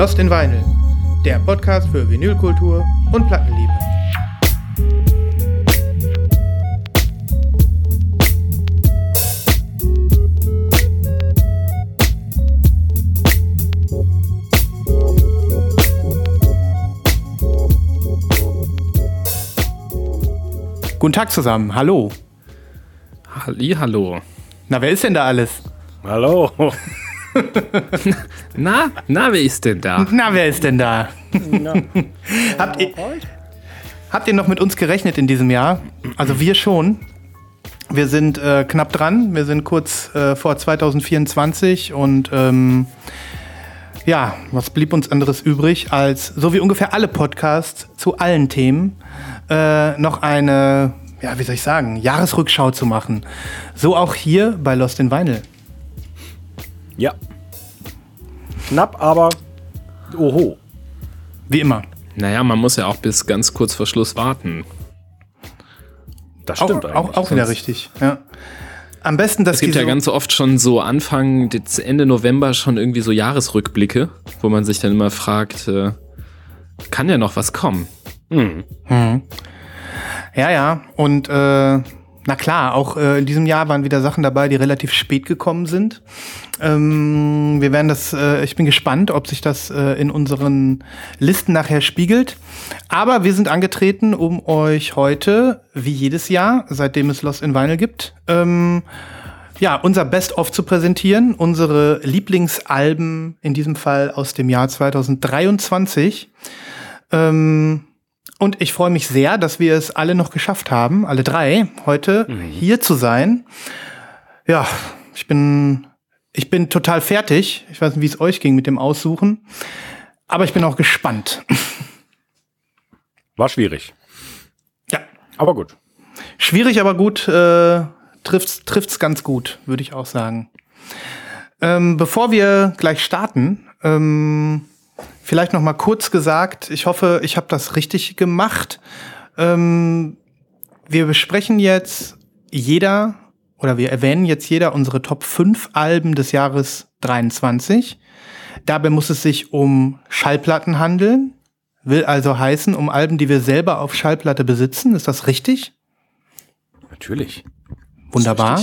Lost in Vinyl, der Podcast für Vinylkultur und Plattenliebe. Guten Tag zusammen, hallo. Halli, hallo. Na, wer ist denn da alles? Hallo. Na, na, wer ist denn da? Na, wer ist denn da? habt, ihr, habt ihr noch mit uns gerechnet in diesem Jahr? Also wir schon. Wir sind äh, knapp dran. Wir sind kurz äh, vor 2024 und ähm, ja, was blieb uns anderes übrig, als so wie ungefähr alle Podcasts zu allen Themen äh, noch eine, ja, wie soll ich sagen, Jahresrückschau zu machen. So auch hier bei Lost in Vinyl. Ja. Knapp, aber oho. Wie immer. Naja, man muss ja auch bis ganz kurz vor Schluss warten. Das stimmt auch, auch, auch wieder richtig, ja. Am besten, dass Es gibt ja so- ganz oft schon so Anfang, Ende November schon irgendwie so Jahresrückblicke, wo man sich dann immer fragt, äh, kann ja noch was kommen? Hm. Ja, ja. Und äh, na klar, auch äh, in diesem Jahr waren wieder Sachen dabei, die relativ spät gekommen sind. Ähm, wir werden das, äh, ich bin gespannt, ob sich das äh, in unseren Listen nachher spiegelt. Aber wir sind angetreten, um euch heute, wie jedes Jahr, seitdem es Lost in Vinyl gibt, ähm, ja, unser Best-of zu präsentieren, unsere Lieblingsalben, in diesem Fall aus dem Jahr 2023. Ähm, und ich freue mich sehr, dass wir es alle noch geschafft haben, alle drei, heute hier zu sein. Ja, ich bin, ich bin total fertig. Ich weiß nicht, wie es euch ging mit dem Aussuchen. Aber ich bin auch gespannt. War schwierig. Ja. Aber gut. Schwierig, aber gut, äh, trifft's, trifft's ganz gut, würde ich auch sagen. Ähm, bevor wir gleich starten, ähm, vielleicht noch mal kurz gesagt, ich hoffe, ich habe das richtig gemacht. Ähm, wir besprechen jetzt jeder oder wir erwähnen jetzt jeder unsere Top 5 Alben des Jahres 23. Dabei muss es sich um Schallplatten handeln. Will also heißen, um Alben, die wir selber auf Schallplatte besitzen. Ist das richtig? Natürlich. Wunderbar.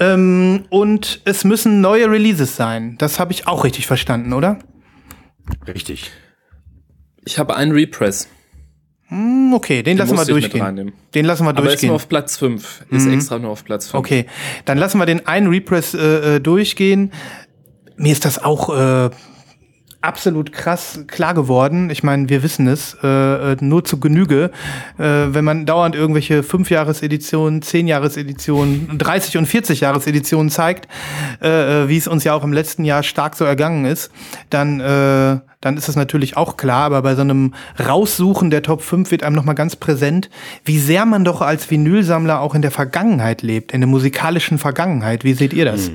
Ähm, und es müssen neue Releases sein. Das habe ich auch richtig verstanden, oder? Richtig. Ich habe einen Repress. Hm, okay, den, Den lassen wir durchgehen. Den lassen wir Aber ist durchgehen. nur auf Platz 5. Ist extra nur auf Platz 5. Okay, dann lassen wir den einen Repress äh, äh, durchgehen. Mir ist das auch äh, absolut krass klar geworden. Ich meine, wir wissen es äh, äh, nur zu Genüge. Äh, wenn man dauernd irgendwelche 5-Jahres-Editionen, 10-Jahres-Editionen, 30- und 40-Jahres-Editionen zeigt, äh, äh, wie es uns ja auch im letzten Jahr stark so ergangen ist, dann, äh, dann ist es natürlich auch klar. Aber bei so einem Raussuchen der Top 5 wird einem nochmal ganz präsent, wie sehr man doch als Vinylsammler auch in der Vergangenheit lebt, in der musikalischen Vergangenheit. Wie seht ihr das?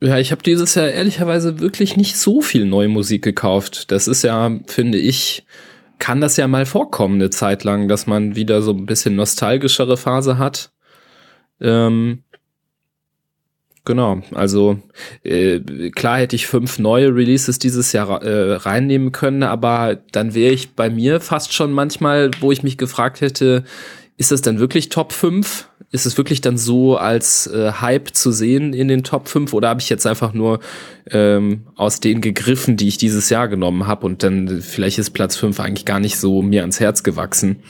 Ja, ich habe dieses Jahr ehrlicherweise wirklich nicht so viel neue Musik gekauft. Das ist ja, finde ich, kann das ja mal vorkommen eine Zeit lang, dass man wieder so ein bisschen nostalgischere Phase hat. Ähm, genau, also äh, klar hätte ich fünf neue Releases dieses Jahr äh, reinnehmen können, aber dann wäre ich bei mir fast schon manchmal, wo ich mich gefragt hätte, ist das dann wirklich Top 5? Ist es wirklich dann so als äh, Hype zu sehen in den Top 5 oder habe ich jetzt einfach nur ähm, aus denen gegriffen, die ich dieses Jahr genommen habe und dann vielleicht ist Platz 5 eigentlich gar nicht so mir ans Herz gewachsen.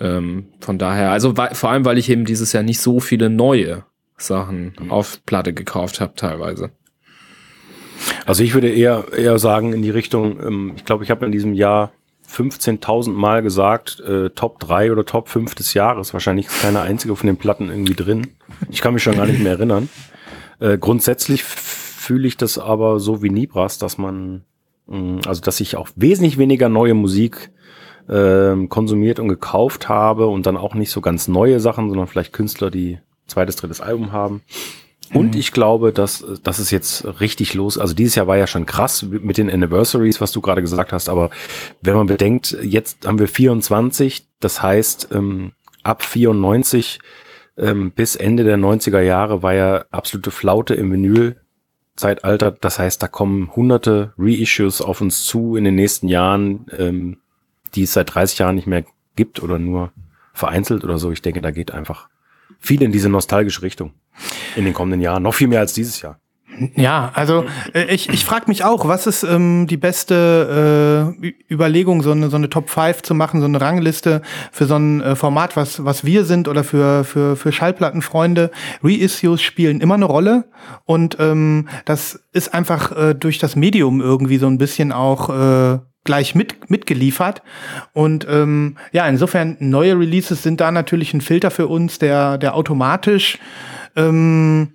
Ähm, von daher, also vor allem, weil ich eben dieses Jahr nicht so viele neue Sachen auf Platte gekauft habe teilweise. Also ich würde eher, eher sagen in die Richtung, ähm, ich glaube, ich habe in diesem Jahr 15.000 Mal gesagt, äh, Top 3 oder Top 5 des Jahres. Wahrscheinlich ist keine einzige von den Platten irgendwie drin. Ich kann mich schon gar nicht mehr erinnern. Äh, grundsätzlich fühle ich das aber so wie Nibras, dass man, mh, also dass ich auch wesentlich weniger neue Musik ähm, konsumiert und gekauft habe und dann auch nicht so ganz neue Sachen, sondern vielleicht Künstler, die zweites, drittes Album haben. Und ich glaube, dass, dass es jetzt richtig los, also dieses Jahr war ja schon krass mit den Anniversaries, was du gerade gesagt hast, aber wenn man bedenkt, jetzt haben wir 24, das heißt, ähm, ab 94 ähm, bis Ende der 90er Jahre war ja absolute Flaute im Vinyl Zeitalter. Das heißt, da kommen hunderte Reissues auf uns zu in den nächsten Jahren, ähm, die es seit 30 Jahren nicht mehr gibt oder nur vereinzelt oder so. Ich denke, da geht einfach viel in diese nostalgische Richtung in den kommenden Jahren. Noch viel mehr als dieses Jahr. Ja, also äh, ich, ich frage mich auch, was ist ähm, die beste äh, Überlegung, so eine, so eine Top 5 zu machen, so eine Rangliste für so ein äh, Format, was, was wir sind oder für, für, für Schallplattenfreunde. Reissues spielen immer eine Rolle und ähm, das ist einfach äh, durch das Medium irgendwie so ein bisschen auch äh, gleich mit, mitgeliefert. Und ähm, ja, insofern neue Releases sind da natürlich ein Filter für uns, der, der automatisch ähm,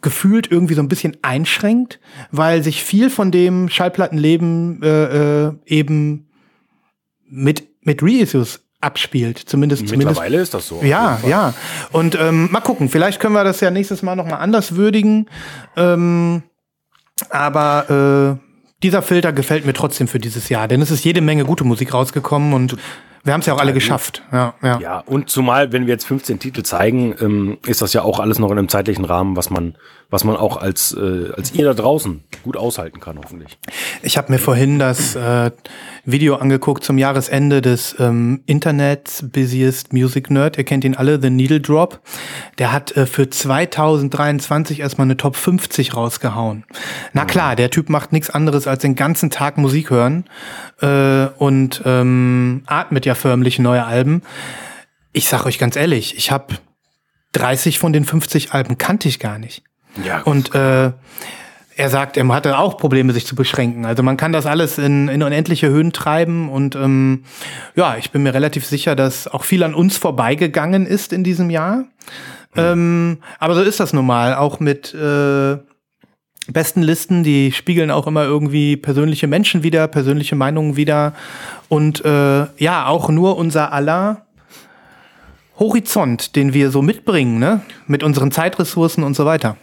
gefühlt irgendwie so ein bisschen einschränkt, weil sich viel von dem Schallplattenleben äh, äh, eben mit, mit Reissues abspielt. Zumindest, Mittlerweile zumindest, ist das so. Ja, ja. Und ähm, mal gucken, vielleicht können wir das ja nächstes Mal nochmal anders würdigen. Ähm, aber äh, dieser Filter gefällt mir trotzdem für dieses Jahr, denn es ist jede Menge gute Musik rausgekommen und wir haben es ja auch alle geschafft. Ja, ja. ja, und zumal, wenn wir jetzt 15 Titel zeigen, ähm, ist das ja auch alles noch in einem zeitlichen Rahmen, was man, was man auch als, äh, als ihr da draußen gut aushalten kann, hoffentlich. Ich habe mir vorhin das äh, Video angeguckt zum Jahresende des ähm, Internets Busiest Music Nerd. Ihr kennt ihn alle, The Needle Drop. Der hat äh, für 2023 erstmal eine Top 50 rausgehauen. Na klar, der Typ macht nichts anderes als den ganzen Tag Musik hören äh, und ähm, atmet ja förmlich neue Alben. Ich sag euch ganz ehrlich, ich habe 30 von den 50 Alben kannte ich gar nicht. Ja. Und äh, er sagt, er hatte auch Probleme, sich zu beschränken. Also man kann das alles in, in unendliche Höhen treiben und ähm, ja, ich bin mir relativ sicher, dass auch viel an uns vorbeigegangen ist in diesem Jahr. Ähm, aber so ist das nun mal, auch mit äh, besten Listen, die spiegeln auch immer irgendwie persönliche Menschen wieder, persönliche Meinungen wieder und äh, ja, auch nur unser aller Horizont, den wir so mitbringen, ne? mit unseren Zeitressourcen und so weiter.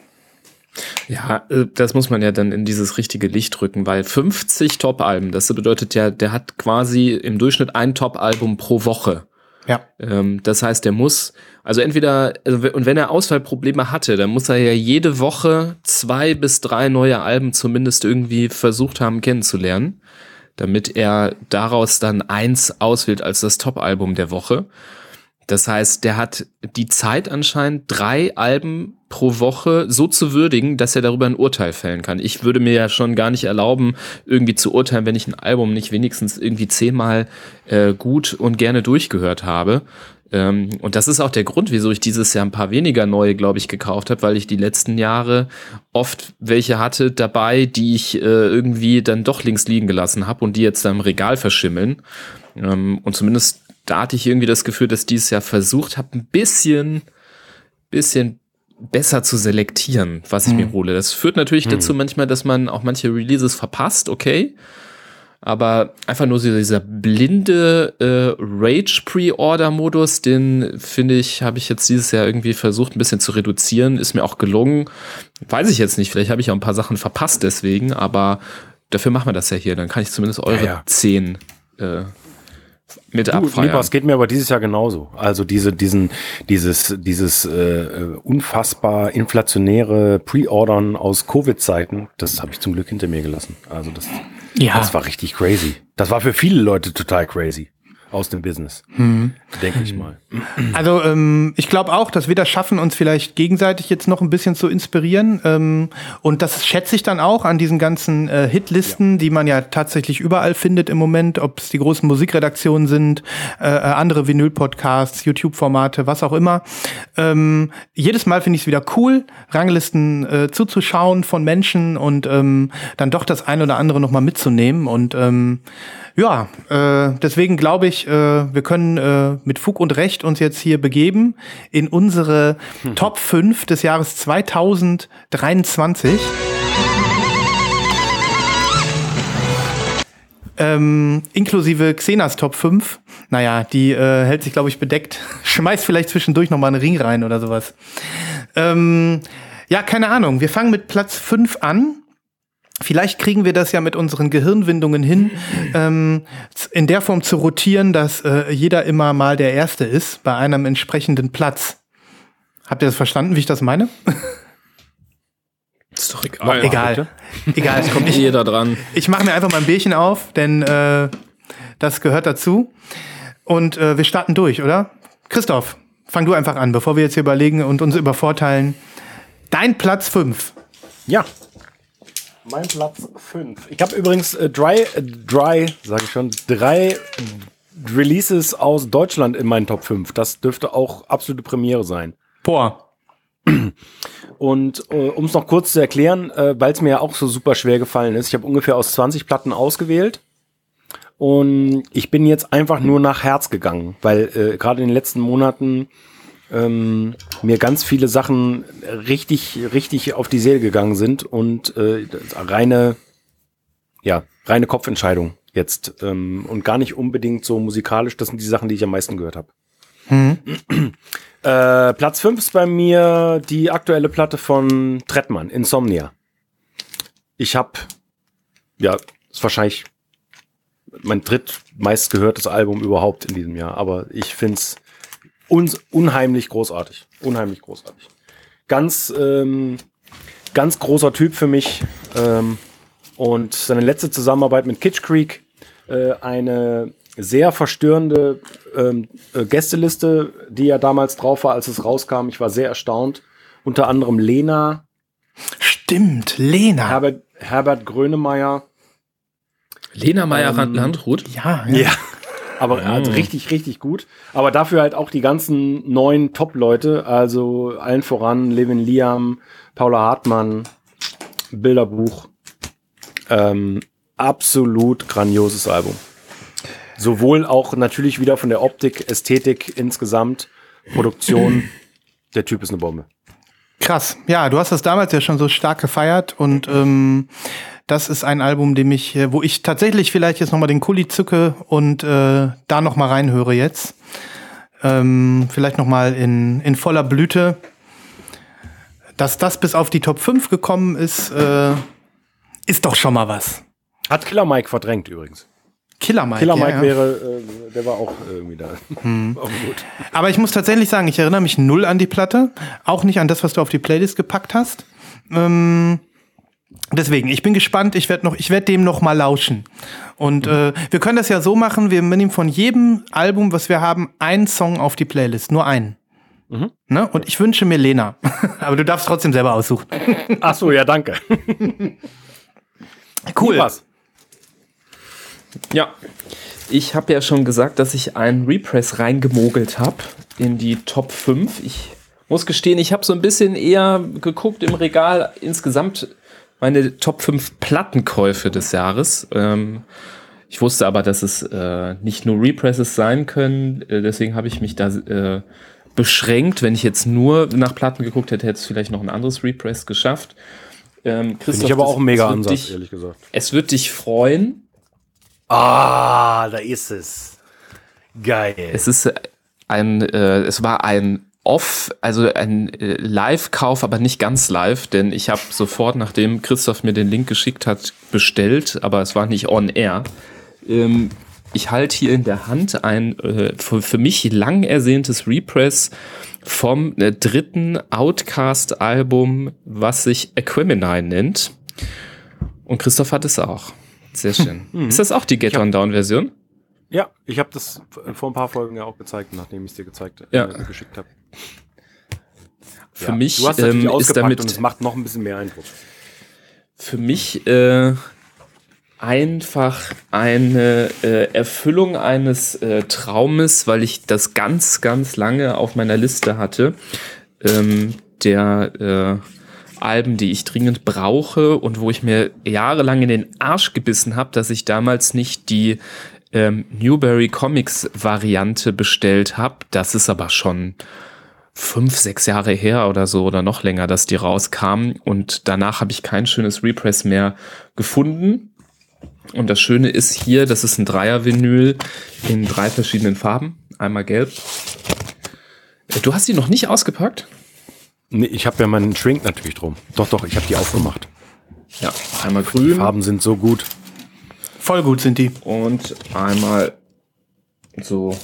Ja, äh, das muss man ja dann in dieses richtige Licht rücken, weil 50 Top-Alben, das bedeutet ja, der hat quasi im Durchschnitt ein Top-Album pro Woche. Ja. Ähm, das heißt, der muss, also entweder, also, und wenn er Auswahlprobleme hatte, dann muss er ja jede Woche zwei bis drei neue Alben zumindest irgendwie versucht haben kennenzulernen, damit er daraus dann eins auswählt als das Top-Album der Woche. Das heißt, der hat die Zeit anscheinend, drei Alben pro Woche so zu würdigen, dass er darüber ein Urteil fällen kann. Ich würde mir ja schon gar nicht erlauben, irgendwie zu urteilen, wenn ich ein Album nicht wenigstens irgendwie zehnmal äh, gut und gerne durchgehört habe. Ähm, und das ist auch der Grund, wieso ich dieses Jahr ein paar weniger neue, glaube ich, gekauft habe, weil ich die letzten Jahre oft welche hatte dabei, die ich äh, irgendwie dann doch links liegen gelassen habe und die jetzt da im Regal verschimmeln. Ähm, und zumindest da hatte ich irgendwie das Gefühl, dass dieses Jahr versucht habe, ein bisschen, bisschen besser zu selektieren, was ich Mhm. mir hole. Das führt natürlich dazu manchmal, dass man auch manche Releases verpasst, okay. Aber einfach nur so dieser blinde äh, Rage-Pre-Order-Modus, den finde ich, habe ich jetzt dieses Jahr irgendwie versucht, ein bisschen zu reduzieren. Ist mir auch gelungen. Weiß ich jetzt nicht, vielleicht habe ich auch ein paar Sachen verpasst deswegen, aber dafür machen wir das ja hier. Dann kann ich zumindest eure Ja, ja. zehn äh, mit Du, abfeiern. Lieber, es geht mir aber dieses Jahr genauso. Also diese, diesen, dieses, dieses äh, äh, unfassbar inflationäre Pre-Ordern aus Covid-Zeiten, das habe ich zum Glück hinter mir gelassen. Also das, Ja. das war richtig crazy. Das war für viele Leute total crazy aus dem Business, denke ich mal. Also ähm, ich glaube auch, dass wir das schaffen, uns vielleicht gegenseitig jetzt noch ein bisschen zu inspirieren. Ähm, und das schätze ich dann auch an diesen ganzen äh, Hitlisten, die man ja tatsächlich überall findet im Moment, ob es die großen Musikredaktionen sind, äh, äh, andere Vinyl-Podcasts, YouTube-Formate, was auch immer. Ähm, jedes Mal finde ich es wieder cool, Ranglisten äh, zuzuschauen von Menschen und ähm, dann doch das ein oder andere noch mal mitzunehmen. Und ähm, ja, äh, deswegen glaube ich, äh, wir können äh, mit Fug und Recht uns jetzt hier begeben in unsere Top 5 des Jahres 2023. Ähm, inklusive Xenas Top 5. Naja, die äh, hält sich, glaube ich, bedeckt. Schmeißt vielleicht zwischendurch noch mal einen Ring rein oder sowas. Ähm, ja, keine Ahnung. Wir fangen mit Platz 5 an. Vielleicht kriegen wir das ja mit unseren Gehirnwindungen hin, ähm, in der Form zu rotieren, dass äh, jeder immer mal der Erste ist bei einem entsprechenden Platz. Habt ihr das verstanden, wie ich das meine? Ist doch egal. Egal. Egal, es kommt Kommt nicht. jeder dran. Ich mache mir einfach mal ein Bierchen auf, denn äh, das gehört dazu. Und äh, wir starten durch, oder? Christoph, fang du einfach an, bevor wir jetzt hier überlegen und uns übervorteilen. Dein Platz 5. Ja. Mein Platz 5. Ich habe übrigens äh, drei, äh, drei, sage ich schon, drei Releases aus Deutschland in meinen Top 5. Das dürfte auch absolute Premiere sein. Boah. Und äh, um es noch kurz zu erklären, äh, weil es mir ja auch so super schwer gefallen ist, ich habe ungefähr aus 20 Platten ausgewählt. Und ich bin jetzt einfach nur nach Herz gegangen, weil äh, gerade in den letzten Monaten ähm, mir ganz viele Sachen richtig, richtig auf die Seele gegangen sind und äh, reine, ja, reine Kopfentscheidung jetzt ähm, und gar nicht unbedingt so musikalisch. Das sind die Sachen, die ich am meisten gehört habe. Äh, Platz 5 ist bei mir die aktuelle Platte von Trettmann, Insomnia. Ich habe, ja, ist wahrscheinlich mein drittmeist gehörtes Album überhaupt in diesem Jahr, aber ich find's uns unheimlich großartig. Unheimlich großartig. Ganz, ähm, ganz großer Typ für mich. Ähm, und seine letzte Zusammenarbeit mit Kitsch Creek, äh, eine sehr verstörende ähm, äh, Gästeliste, die ja damals drauf war, als es rauskam. Ich war sehr erstaunt. Unter anderem Lena, Stimmt, Lena. Herbert, Herbert Grönemeyer. Lena Ähm, Meyer-Landrut. ja, ja. Aber also richtig, richtig gut. Aber dafür halt auch die ganzen neuen Top-Leute, also allen voran Levin Liam, Paula Hartmann, Bilderbuch. Ähm, absolut grandioses Album. Sowohl auch natürlich wieder von der Optik, Ästhetik insgesamt, Produktion. Der Typ ist eine Bombe. Krass. Ja, du hast das damals ja schon so stark gefeiert und ähm, das ist ein Album, dem ich, äh, wo ich tatsächlich vielleicht jetzt noch mal den Kuli zücke und äh, da noch mal reinhöre jetzt. Ähm, vielleicht noch mal in, in voller Blüte. Dass das bis auf die Top 5 gekommen ist, äh, ist doch schon mal was. Hat Killer Mike verdrängt übrigens. Killer Mike. Killer Mike ja. wäre, äh, der war auch irgendwie da. Aber gut. Aber ich muss tatsächlich sagen, ich erinnere mich null an die Platte. Auch nicht an das, was du auf die Playlist gepackt hast. Ähm, deswegen, ich bin gespannt. Ich werde noch, ich werde dem noch mal lauschen. Und äh, wir können das ja so machen. Wir nehmen von jedem Album, was wir haben, einen Song auf die Playlist. Nur einen. Ne? Und ich wünsche mir Lena. Aber du darfst trotzdem selber aussuchen. Ach so, ja, danke. Cool. Was? Ja. Ich habe ja schon gesagt, dass ich einen Repress reingemogelt habe in die Top 5. Ich muss gestehen, ich habe so ein bisschen eher geguckt im Regal insgesamt meine Top 5 Plattenkäufe des Jahres. Ähm, ich wusste aber, dass es äh, nicht nur Represses sein können, äh, deswegen habe ich mich da äh, beschränkt. Wenn ich jetzt nur nach Platten geguckt hätte, hätte es vielleicht noch ein anderes Repress geschafft. Ähm, Finde ich aber das- auch ein mega Ansatz, dich- ehrlich gesagt. Es wird dich freuen, Ah, da ist es. Geil. Es ist ein, äh, es war ein Off, also ein äh, Live-Kauf, aber nicht ganz live, denn ich habe sofort, nachdem Christoph mir den Link geschickt hat, bestellt, aber es war nicht on air. Ähm, ich halte hier in der Hand ein äh, für, für mich lang ersehntes Repress vom äh, dritten Outcast-Album, was sich Aquemini nennt. Und Christoph hat es auch. Sehr schön. Ist das auch die Get On Down-Version? Ja, ich habe das vor ein paar Folgen ja auch gezeigt, nachdem ich es dir gezeigt, Ja. äh, geschickt habe. Für mich du hast ähm, ist damit und es macht noch ein bisschen mehr Eindruck. für mich äh, einfach eine äh, Erfüllung eines äh, Traumes, weil ich das ganz, ganz lange auf meiner Liste hatte, ähm, der äh, Alben, die ich dringend brauche und wo ich mir jahrelang in den Arsch gebissen habe, dass ich damals nicht die ähm, Newberry Comics Variante bestellt habe. Das ist aber schon fünf, sechs Jahre her oder so oder noch länger, dass die rauskamen. Und danach habe ich kein schönes Repress mehr gefunden. Und das Schöne ist hier, das ist ein Dreier-Vinyl in drei verschiedenen Farben. Einmal gelb. Äh, Du hast die noch nicht ausgepackt? Nee, ich habe ja meinen Shrink natürlich drum. Doch, doch, ich habe die aufgemacht. Ja, einmal Die grün Farben sind so gut. Voll gut sind die. und einmal so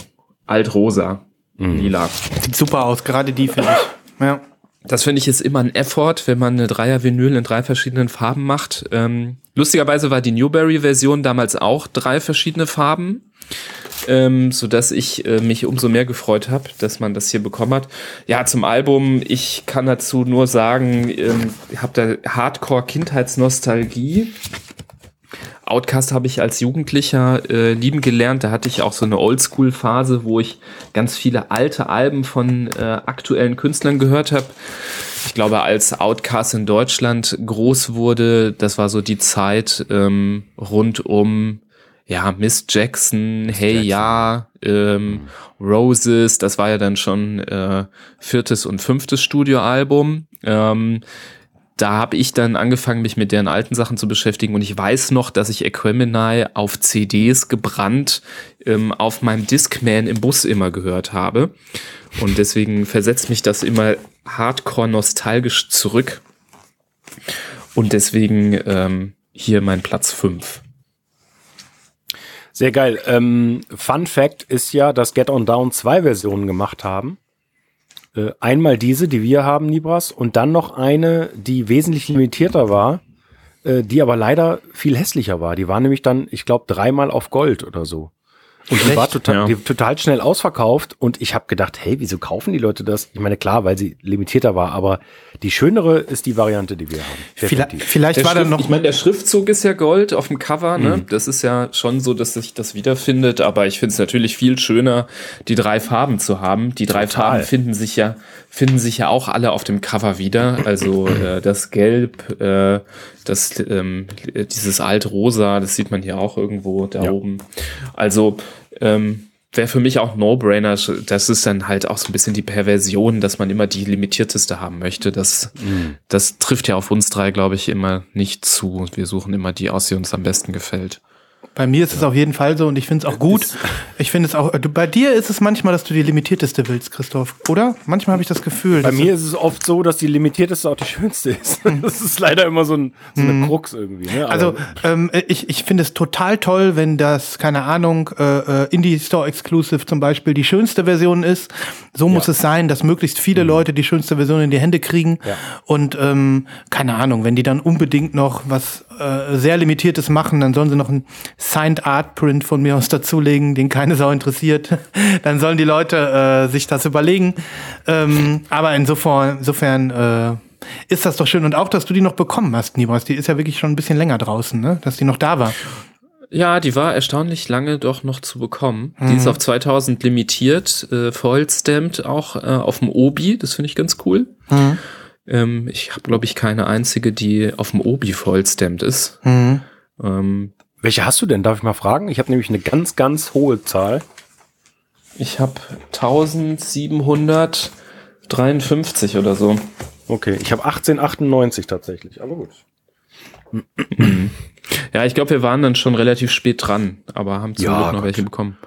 altrosa, lila. Sieht super aus, gerade die finde ich. Ja. Das finde ich ist immer ein Effort, wenn man eine Dreier-Vinyl in drei verschiedenen Farben macht. Ähm, lustigerweise war die Newberry-Version damals auch drei verschiedene Farben, ähm, so dass ich äh, mich umso mehr gefreut habe, dass man das hier bekommen hat. Ja, zum Album, ich kann dazu nur sagen, ähm, ich habe da Hardcore-Kindheitsnostalgie. Outcast habe ich als Jugendlicher äh, lieben gelernt. Da hatte ich auch so eine Oldschool-Phase, wo ich ganz viele alte Alben von äh, aktuellen Künstlern gehört habe. Ich glaube, als Outcast in Deutschland groß wurde, das war so die Zeit ähm, rund um ja Miss Jackson, Miss Hey Jackson. Ja, ähm, mhm. Roses. Das war ja dann schon äh, viertes und fünftes Studioalbum. Ähm, da habe ich dann angefangen, mich mit deren alten Sachen zu beschäftigen und ich weiß noch, dass ich Equemini auf CDs gebrannt ähm, auf meinem Discman im Bus immer gehört habe. Und deswegen versetzt mich das immer hardcore nostalgisch zurück. Und deswegen ähm, hier mein Platz 5. Sehr geil. Ähm, Fun Fact ist ja, dass Get On Down zwei Versionen gemacht haben. Äh, einmal diese, die wir haben, Nibras, und dann noch eine, die wesentlich limitierter war, äh, die aber leider viel hässlicher war. Die war nämlich dann, ich glaube, dreimal auf Gold oder so. Und die war total, ja. die total schnell ausverkauft und ich habe gedacht, hey, wieso kaufen die Leute das? Ich meine, klar, weil sie limitierter war, aber die schönere ist die Variante, die wir haben. Vielleicht, vielleicht war Schrift, dann noch. Ich meine, der Schriftzug ist ja Gold auf dem Cover, ne? Mhm. Das ist ja schon so, dass sich das wiederfindet, aber ich finde es natürlich viel schöner, die drei Farben zu haben. Die drei total. Farben finden sich ja, finden sich ja auch alle auf dem Cover wieder. Also äh, das Gelb, äh, das, ähm, dieses Altrosa, das sieht man hier auch irgendwo da ja. oben. Also ähm, wäre für mich auch No-Brainer. Das ist dann halt auch so ein bisschen die Perversion, dass man immer die limitierteste haben möchte. Das, mhm. das trifft ja auf uns drei, glaube ich, immer nicht zu. Wir suchen immer die aus, die uns am besten gefällt. Bei mir ist es auf jeden Fall so und ich finde es auch gut. Ich finde es auch, du, bei dir ist es manchmal, dass du die limitierteste willst, Christoph, oder? Manchmal habe ich das Gefühl. Bei mir ist es oft so, dass die limitierteste auch die schönste ist. Das ist leider immer so, ein, so eine mhm. Krux irgendwie. Ne? Also ähm, ich, ich finde es total toll, wenn das, keine Ahnung, äh, äh, Indie Store Exclusive zum Beispiel die schönste Version ist. So muss ja. es sein, dass möglichst viele mhm. Leute die schönste Version in die Hände kriegen. Ja. Und ähm, keine Ahnung, wenn die dann unbedingt noch was äh, sehr Limitiertes machen, dann sollen sie noch ein Signed Art Print von mir aus dazulegen, den keine Sau interessiert. dann sollen die Leute äh, sich das überlegen. Ähm, aber insofern, insofern äh, ist das doch schön. Und auch, dass du die noch bekommen hast, Nibras. Die ist ja wirklich schon ein bisschen länger draußen, ne? dass die noch da war. Ja, die war erstaunlich lange doch noch zu bekommen. Mhm. Die ist mhm. auf 2000 limitiert, äh, vollstamped auch äh, auf dem Obi. Das finde ich ganz cool. Mhm. Ähm, ich habe, glaube ich, keine einzige, die auf dem Obi vollstamped ist. Mhm. Ähm, Welche hast du denn? Darf ich mal fragen? Ich habe nämlich eine ganz, ganz hohe Zahl. Ich habe 1753 oder so. Okay, ich habe 1898 tatsächlich, aber gut. Ja, ich glaube, wir waren dann schon relativ spät dran, aber haben zum ja, Glück noch Gott. welche bekommen.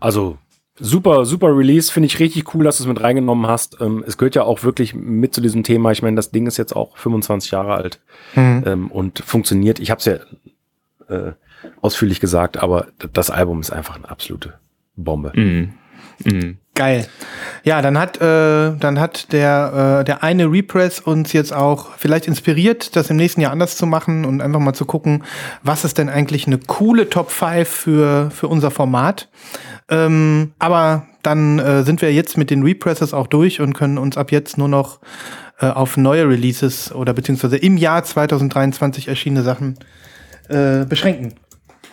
Also Super, super Release. Finde ich richtig cool, dass du es mit reingenommen hast. Ähm, es gehört ja auch wirklich mit zu diesem Thema. Ich meine, das Ding ist jetzt auch 25 Jahre alt mhm. ähm, und funktioniert. Ich habe es ja äh, ausführlich gesagt, aber das Album ist einfach eine absolute Bombe. Mhm. Mhm. Geil. Ja, dann hat, äh, dann hat der, äh, der eine Repress uns jetzt auch vielleicht inspiriert, das im nächsten Jahr anders zu machen und einfach mal zu gucken, was ist denn eigentlich eine coole Top 5 für, für unser Format. Ähm, aber dann äh, sind wir jetzt mit den Represses auch durch und können uns ab jetzt nur noch äh, auf neue Releases oder beziehungsweise im Jahr 2023 erschienene Sachen äh, beschränken.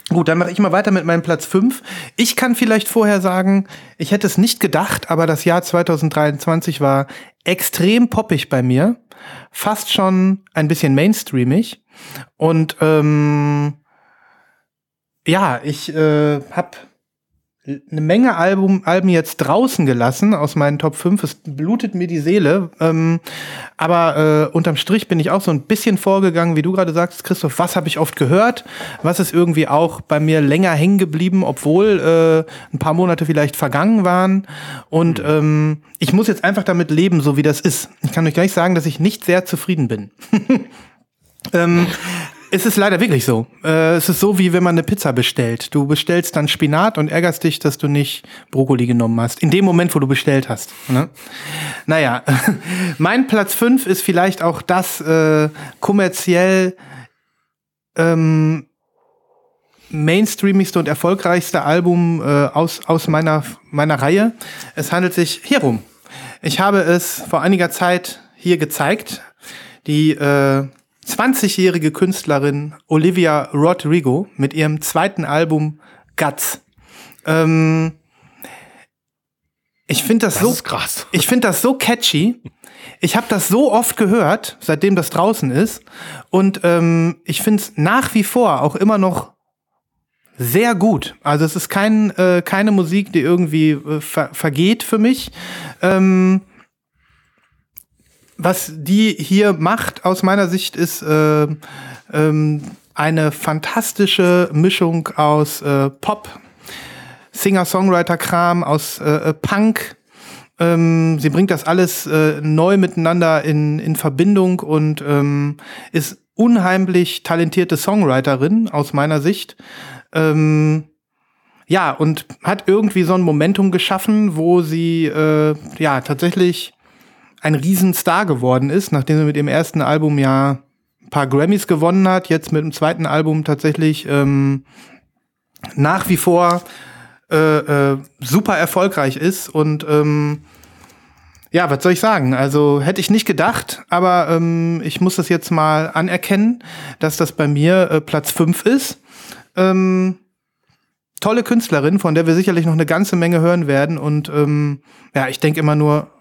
Gut, dann mache ich mal weiter mit meinem Platz 5. Ich kann vielleicht vorher sagen, ich hätte es nicht gedacht, aber das Jahr 2023 war extrem poppig bei mir. Fast schon ein bisschen mainstreamig. Und ähm, ja, ich äh, habe eine Menge Album, Alben jetzt draußen gelassen aus meinen Top 5. Es blutet mir die Seele. Ähm, aber äh, unterm Strich bin ich auch so ein bisschen vorgegangen, wie du gerade sagst, Christoph, was habe ich oft gehört? Was ist irgendwie auch bei mir länger hängen geblieben, obwohl äh, ein paar Monate vielleicht vergangen waren. Und mhm. ähm, ich muss jetzt einfach damit leben, so wie das ist. Ich kann euch gleich sagen, dass ich nicht sehr zufrieden bin. ähm, Es ist leider wirklich so. Äh, es ist so, wie wenn man eine Pizza bestellt. Du bestellst dann Spinat und ärgerst dich, dass du nicht Brokkoli genommen hast. In dem Moment, wo du bestellt hast. Ne? Naja, mein Platz 5 ist vielleicht auch das äh, kommerziell ähm, mainstreamigste und erfolgreichste Album äh, aus, aus meiner, meiner Reihe. Es handelt sich hierum. Ich habe es vor einiger Zeit hier gezeigt. Die äh, 20-jährige Künstlerin Olivia Rodrigo mit ihrem zweiten Album Guts. Ähm, ich finde das, das, so krass. Ich finde das so catchy. Ich habe das so oft gehört, seitdem das draußen ist, und ähm, ich finde es nach wie vor auch immer noch sehr gut. Also es ist kein, äh, keine Musik, die irgendwie äh, ver vergeht für mich. Ähm, was die hier macht, aus meiner Sicht, ist äh, ähm, eine fantastische Mischung aus äh, Pop, Singer-Songwriter-Kram, aus äh, äh, Punk. Ähm, sie bringt das alles äh, neu miteinander in, in Verbindung und ähm, ist unheimlich talentierte Songwriterin aus meiner Sicht. Ähm, ja, und hat irgendwie so ein Momentum geschaffen, wo sie äh, ja tatsächlich ein Riesenstar geworden ist, nachdem sie mit dem ersten Album ja ein paar Grammys gewonnen hat, jetzt mit dem zweiten Album tatsächlich ähm, nach wie vor äh, äh, super erfolgreich ist und ähm, ja, was soll ich sagen? Also hätte ich nicht gedacht, aber ähm, ich muss das jetzt mal anerkennen, dass das bei mir äh, Platz 5 ist. Ähm, tolle Künstlerin, von der wir sicherlich noch eine ganze Menge hören werden. Und ähm, ja, ich denke immer nur,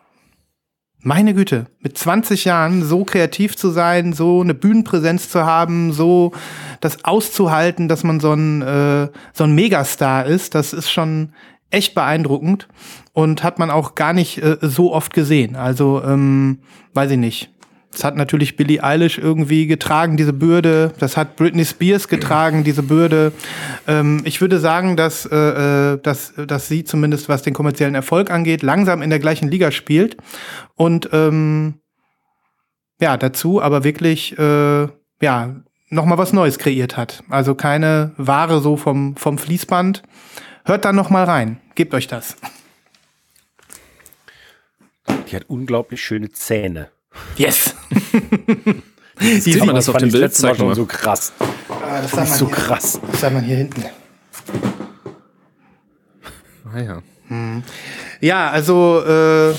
meine Güte, mit 20 Jahren so kreativ zu sein, so eine Bühnenpräsenz zu haben, so das auszuhalten, dass man so ein, äh, so ein Megastar ist, das ist schon echt beeindruckend und hat man auch gar nicht äh, so oft gesehen. Also, ähm, weiß ich nicht. Das hat natürlich Billie Eilish irgendwie getragen, diese Bürde. Das hat Britney Spears getragen, diese Bürde. Ähm, ich würde sagen, dass, äh, äh, dass, dass sie zumindest, was den kommerziellen Erfolg angeht, langsam in der gleichen Liga spielt. Und ähm, ja, dazu aber wirklich äh, ja, noch mal was Neues kreiert hat. Also keine Ware so vom, vom Fließband. Hört dann noch mal rein. Gebt euch das. Die hat unglaublich schöne Zähne. Yes. Sieht man das auf dem Bild? Zeig schon so krass. Ah, das man so hier, krass. Das sah man hier hinten. Ah ja. Ja, also äh,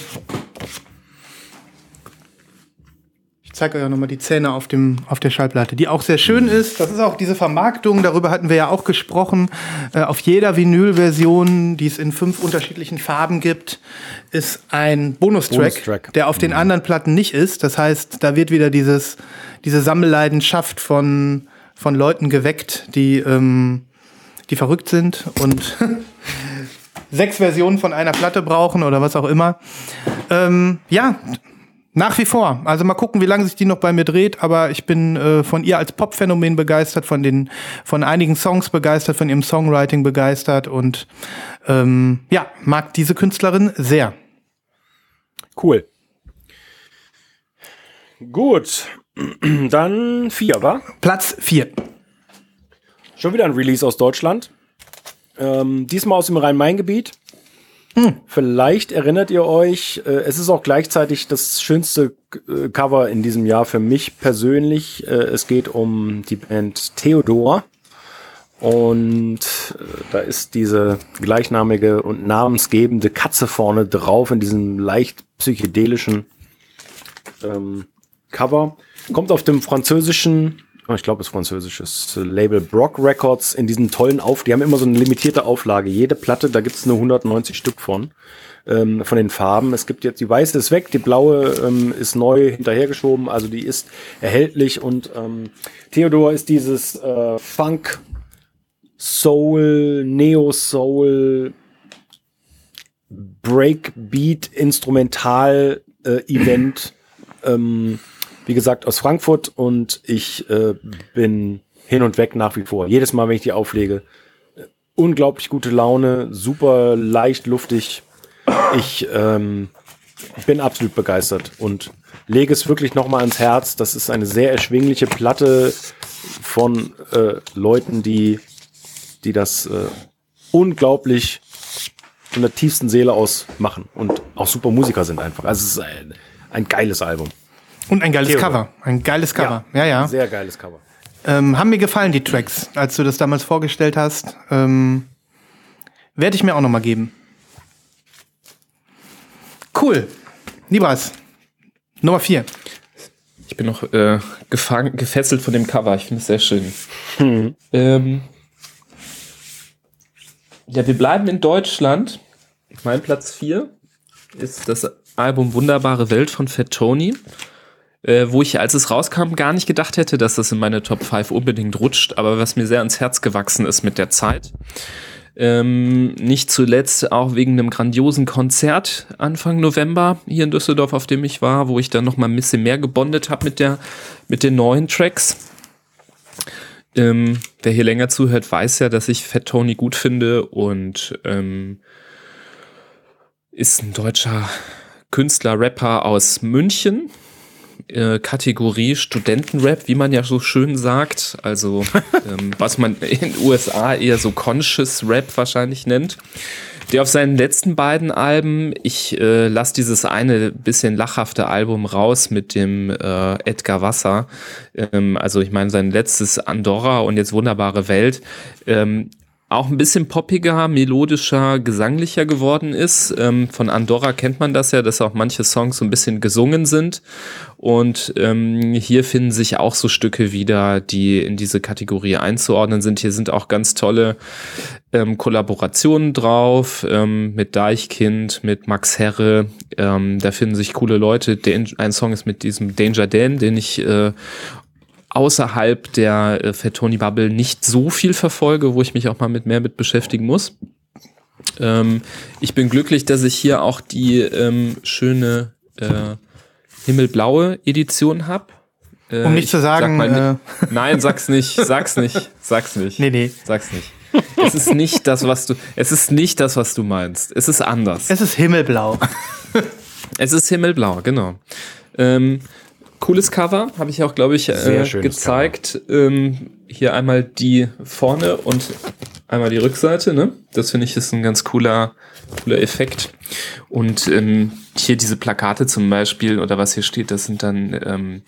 ich zeige euch auch nochmal die Zähne auf, dem, auf der Schallplatte, die auch sehr schön ist. Das ist auch diese Vermarktung, darüber hatten wir ja auch gesprochen. Äh, auf jeder Vinyl-Version, die es in fünf unterschiedlichen Farben gibt, ist ein Bonustrack, Bonustrack. der auf den anderen Platten nicht ist. Das heißt, da wird wieder dieses, diese Sammelleidenschaft von, von Leuten geweckt, die, ähm, die verrückt sind und sechs Versionen von einer Platte brauchen oder was auch immer. Ähm, ja, nach wie vor. Also mal gucken, wie lange sich die noch bei mir dreht, aber ich bin äh, von ihr als Popphänomen begeistert, von den, von einigen Songs begeistert, von ihrem Songwriting begeistert und ähm, ja, mag diese Künstlerin sehr. Cool. Gut. Dann vier, wa? Platz 4. Schon wieder ein Release aus Deutschland. Ähm, diesmal aus dem Rhein-Main-Gebiet. Vielleicht erinnert ihr euch, äh, es ist auch gleichzeitig das schönste äh, Cover in diesem Jahr für mich persönlich. Äh, es geht um die Band Theodor. Und äh, da ist diese gleichnamige und namensgebende Katze vorne drauf in diesem leicht psychedelischen ähm, Cover. Kommt auf dem französischen, ich glaube, es ist französisches Label Brock Records in diesen tollen Auf. Die haben immer so eine limitierte Auflage. Jede Platte, da gibt es nur 190 Stück von. Ähm, von den Farben. Es gibt jetzt die weiße ist weg, die blaue ähm, ist neu hinterhergeschoben, also die ist erhältlich und ähm, Theodor ist dieses äh, Funk, Soul, Neo Soul, Breakbeat, Instrumental äh, Event. ähm, wie gesagt, aus Frankfurt und ich äh, bin hin und weg nach wie vor. Jedes Mal, wenn ich die auflege, äh, unglaublich gute Laune, super leicht, luftig. Ich ähm, bin absolut begeistert und lege es wirklich nochmal ans Herz. Das ist eine sehr erschwingliche Platte von äh, Leuten, die, die das äh, unglaublich von der tiefsten Seele aus machen und auch super Musiker sind einfach. Also es ist ein, ein geiles Album. Und ein geiles Theodor. Cover. Ein geiles Cover. Ja, ja. ja. Sehr geiles Cover. Ähm, haben mir gefallen, die Tracks, als du das damals vorgestellt hast. Ähm, Werde ich mir auch noch mal geben. Cool. Libras. Nummer vier. Ich bin noch äh, gefangen, gefesselt von dem Cover. Ich finde es sehr schön. Hm. Ähm, ja, wir bleiben in Deutschland. Mein Platz 4 ist das Album Wunderbare Welt von Fat Tony, äh, wo ich, als es rauskam, gar nicht gedacht hätte, dass das in meine Top 5 unbedingt rutscht, aber was mir sehr ans Herz gewachsen ist mit der Zeit. Ähm, nicht zuletzt auch wegen einem grandiosen Konzert Anfang November hier in Düsseldorf, auf dem ich war, wo ich dann noch mal ein bisschen mehr gebondet habe mit, mit den neuen Tracks. Ähm, wer hier länger zuhört, weiß ja, dass ich Fat Tony gut finde und ähm, ist ein deutscher Künstler, Rapper aus München. Äh, Kategorie Studentenrap, wie man ja so schön sagt. Also, ähm, was man in den USA eher so Conscious Rap wahrscheinlich nennt. Der auf seinen letzten beiden Alben, ich äh, lasse dieses eine bisschen lachhafte Album raus mit dem äh, Edgar Wasser. Ähm, also ich meine sein letztes Andorra und jetzt wunderbare Welt. Ähm, auch ein bisschen poppiger, melodischer, gesanglicher geworden ist. Ähm, von Andorra kennt man das ja, dass auch manche Songs so ein bisschen gesungen sind. Und ähm, hier finden sich auch so Stücke wieder, die in diese Kategorie einzuordnen sind. Hier sind auch ganz tolle ähm, Kollaborationen drauf ähm, mit Deichkind, mit Max Herre. Ähm, da finden sich coole Leute. ein Song ist mit diesem Danger Dan, den ich äh, außerhalb der äh, Fettoni Bubble nicht so viel verfolge, wo ich mich auch mal mit mehr mit beschäftigen muss. Ähm, ich bin glücklich, dass ich hier auch die ähm, schöne äh, himmelblaue Edition habe. Äh, um nicht zu sagen. Sag mal, äh, nein, sag's nicht, sag's nicht, sag's nicht. Nee, nee. Sag's nicht. Es ist nicht das, was du. Es ist nicht das, was du meinst. Es ist anders. Es ist himmelblau. es ist himmelblau, genau. Ähm, cooles Cover, habe ich auch, glaube ich, äh, gezeigt. Ähm, hier einmal die vorne und einmal die Rückseite. Ne? Das finde ich ist ein ganz cooler, cooler Effekt. Und ähm, hier diese Plakate zum Beispiel oder was hier steht, das sind dann ähm,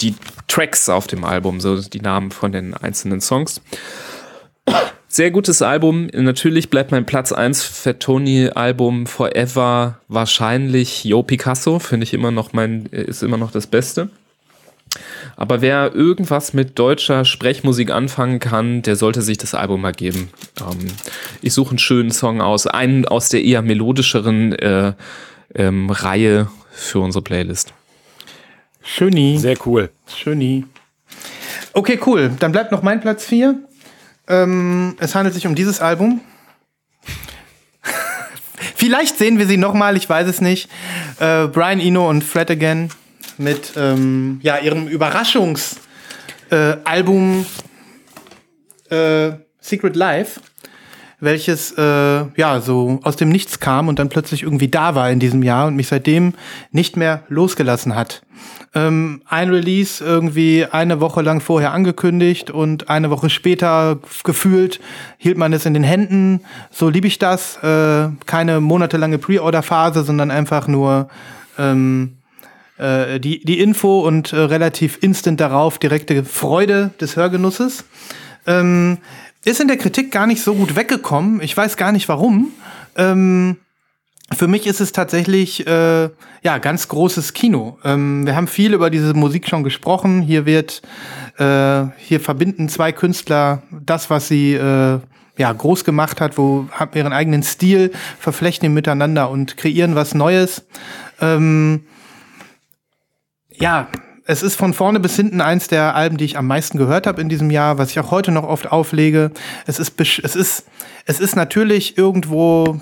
die Tracks auf dem Album, so die Namen von den einzelnen Songs. Sehr gutes Album. Natürlich bleibt mein Platz 1 Fettoni Album Forever wahrscheinlich Yo Picasso. Finde ich immer noch mein, ist immer noch das Beste. Aber wer irgendwas mit deutscher Sprechmusik anfangen kann, der sollte sich das Album mal geben. Ähm, ich suche einen schönen Song aus, einen aus der eher melodischeren äh, ähm, Reihe für unsere Playlist. Schöni. Sehr cool. Schöni. Okay, cool. Dann bleibt noch mein Platz 4. Ähm, es handelt sich um dieses Album. Vielleicht sehen wir sie nochmal, ich weiß es nicht. Äh, Brian Eno und Fred Again mit ähm, ja, ihrem Überraschungsalbum äh, äh, Secret Life, welches äh, ja so aus dem Nichts kam und dann plötzlich irgendwie da war in diesem Jahr und mich seitdem nicht mehr losgelassen hat. Ähm, ein Release irgendwie eine Woche lang vorher angekündigt und eine Woche später gefühlt hielt man es in den Händen. So liebe ich das. Äh, keine monatelange Pre-Order-Phase, sondern einfach nur ähm, äh, die, die Info und äh, relativ instant darauf direkte Freude des Hörgenusses. Ähm, ist in der Kritik gar nicht so gut weggekommen. Ich weiß gar nicht warum. Ähm, für mich ist es tatsächlich äh, ja ganz großes Kino. Ähm, wir haben viel über diese Musik schon gesprochen. Hier wird äh, hier verbinden zwei Künstler das, was sie äh, ja groß gemacht hat, wo haben ihren eigenen Stil, verflechten miteinander und kreieren was Neues. Ähm, ja, es ist von vorne bis hinten eins der Alben, die ich am meisten gehört habe in diesem Jahr, was ich auch heute noch oft auflege. Es ist, es ist, es ist natürlich irgendwo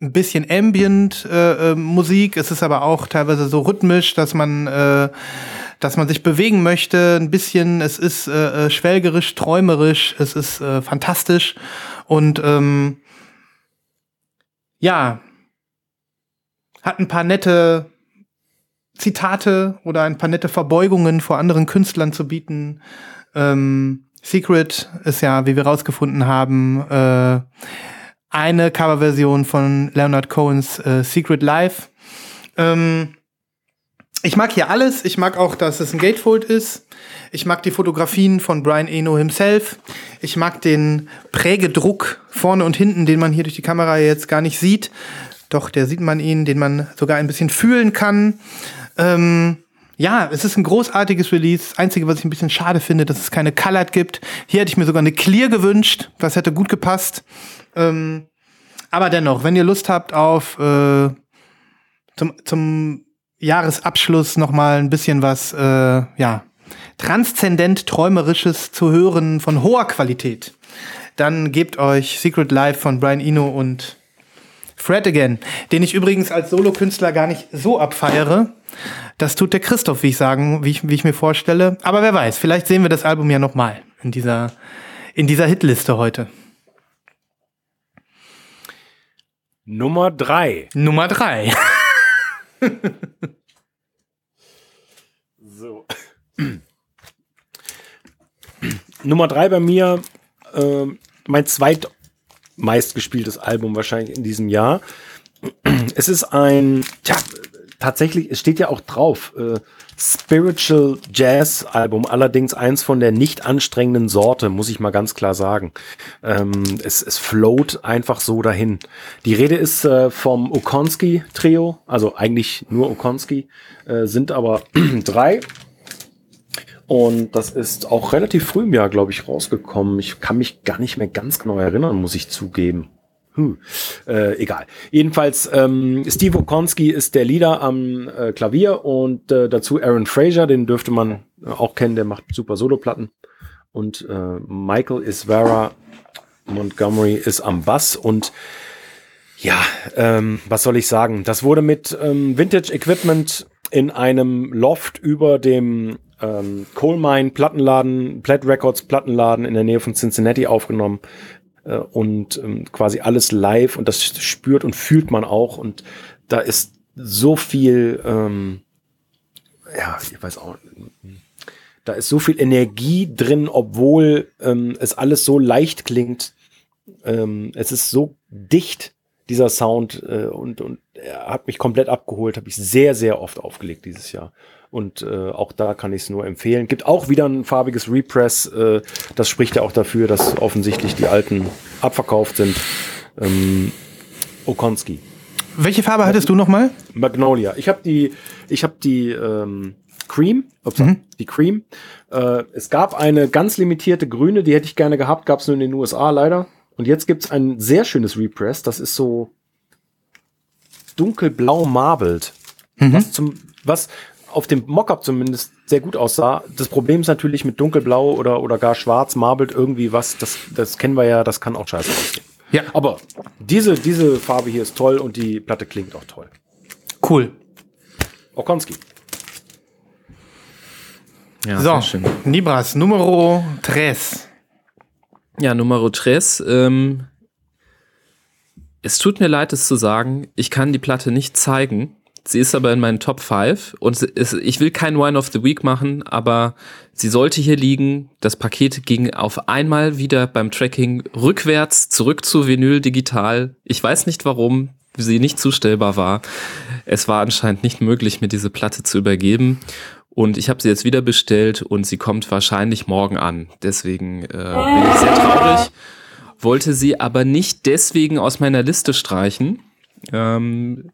ein bisschen Ambient äh, äh, Musik. Es ist aber auch teilweise so rhythmisch, dass man, äh, dass man sich bewegen möchte. Ein bisschen. Es ist äh, äh schwelgerisch, träumerisch. Es ist äh, fantastisch und ähm, ja, hat ein paar nette Zitate oder ein paar nette Verbeugungen vor anderen Künstlern zu bieten. Ähm, Secret ist ja, wie wir rausgefunden haben, äh, eine Coverversion von Leonard Cohens äh, Secret Life. Ähm, ich mag hier alles. Ich mag auch, dass es ein Gatefold ist. Ich mag die Fotografien von Brian Eno himself. Ich mag den Prägedruck vorne und hinten, den man hier durch die Kamera jetzt gar nicht sieht. Doch, der sieht man ihn, den man sogar ein bisschen fühlen kann. Ähm, ja, es ist ein großartiges Release. Einzige, was ich ein bisschen schade finde, dass es keine Colored gibt. Hier hätte ich mir sogar eine Clear gewünscht. Das hätte gut gepasst. Ähm, aber dennoch, wenn ihr Lust habt auf äh, zum, zum Jahresabschluss noch mal ein bisschen was, äh, ja, transzendent träumerisches zu hören von hoher Qualität, dann gebt euch Secret Life von Brian Eno und Fred Again, den ich übrigens als Solokünstler gar nicht so abfeiere. Das tut der Christoph, wie ich sagen, wie ich, wie ich mir vorstelle. Aber wer weiß, vielleicht sehen wir das Album ja noch mal in dieser in dieser Hitliste heute. Nummer drei. Nummer drei. so. Nummer drei bei mir, äh, mein zweitmeistgespieltes Album wahrscheinlich in diesem Jahr. Es ist ein, tja, tatsächlich, es steht ja auch drauf, äh, Spiritual Jazz Album, allerdings eins von der nicht anstrengenden Sorte, muss ich mal ganz klar sagen. Ähm, es, es float einfach so dahin. Die Rede ist äh, vom Okonski Trio, also eigentlich nur Okonski, äh, sind aber drei. Und das ist auch relativ früh im Jahr, glaube ich, rausgekommen. Ich kann mich gar nicht mehr ganz genau erinnern, muss ich zugeben. Hm, äh, egal. Jedenfalls, ähm, Steve Okonski ist der Leader am äh, Klavier und äh, dazu Aaron Fraser, den dürfte man auch kennen, der macht super Soloplatten. Und äh, Michael Isvera Montgomery ist am Bass und ja, ähm, was soll ich sagen? Das wurde mit ähm, Vintage Equipment in einem Loft über dem ähm, Coal Mine Plattenladen, Platt Records Plattenladen in der Nähe von Cincinnati aufgenommen äh, und ähm, quasi alles live und das spürt und fühlt man auch und da ist so viel, ähm, ja, ich weiß auch, da ist so viel Energie drin, obwohl ähm, es alles so leicht klingt. Ähm, es ist so dicht, dieser Sound, äh, und, und er hat mich komplett abgeholt, habe ich sehr, sehr oft aufgelegt dieses Jahr. Und äh, auch da kann ich es nur empfehlen. Gibt auch wieder ein farbiges Repress. Äh, das spricht ja auch dafür, dass offensichtlich die alten abverkauft sind. Ähm, Okonski. Welche Farbe hattest du nochmal? Magnolia. Ich habe die, ich habe die ähm, Cream, ups, mhm. die Cream. Äh, es gab eine ganz limitierte grüne, die hätte ich gerne gehabt, gab es nur in den USA leider. Und jetzt gibt's ein sehr schönes Repress, das ist so dunkelblau marbled. Mhm. Was zum, was auf dem Mockup zumindest sehr gut aussah. Das Problem ist natürlich mit dunkelblau oder, oder gar schwarz marbled irgendwie was, das, das kennen wir ja, das kann auch scheiße aussehen. Ja. Aber diese, diese Farbe hier ist toll und die Platte klingt auch toll. Cool. Okonski. Ja, so, Nibras, Numero 3. Ja, Numero 3. Ähm, es tut mir leid, es zu sagen, ich kann die Platte nicht zeigen, Sie ist aber in meinen Top 5 und ist, ich will kein Wine of the Week machen, aber sie sollte hier liegen. Das Paket ging auf einmal wieder beim Tracking rückwärts zurück zu Vinyl digital. Ich weiß nicht warum sie nicht zustellbar war. Es war anscheinend nicht möglich, mir diese Platte zu übergeben. Und ich habe sie jetzt wieder bestellt und sie kommt wahrscheinlich morgen an. Deswegen äh, bin ich sehr traurig. Wollte sie aber nicht deswegen aus meiner Liste streichen. Ähm,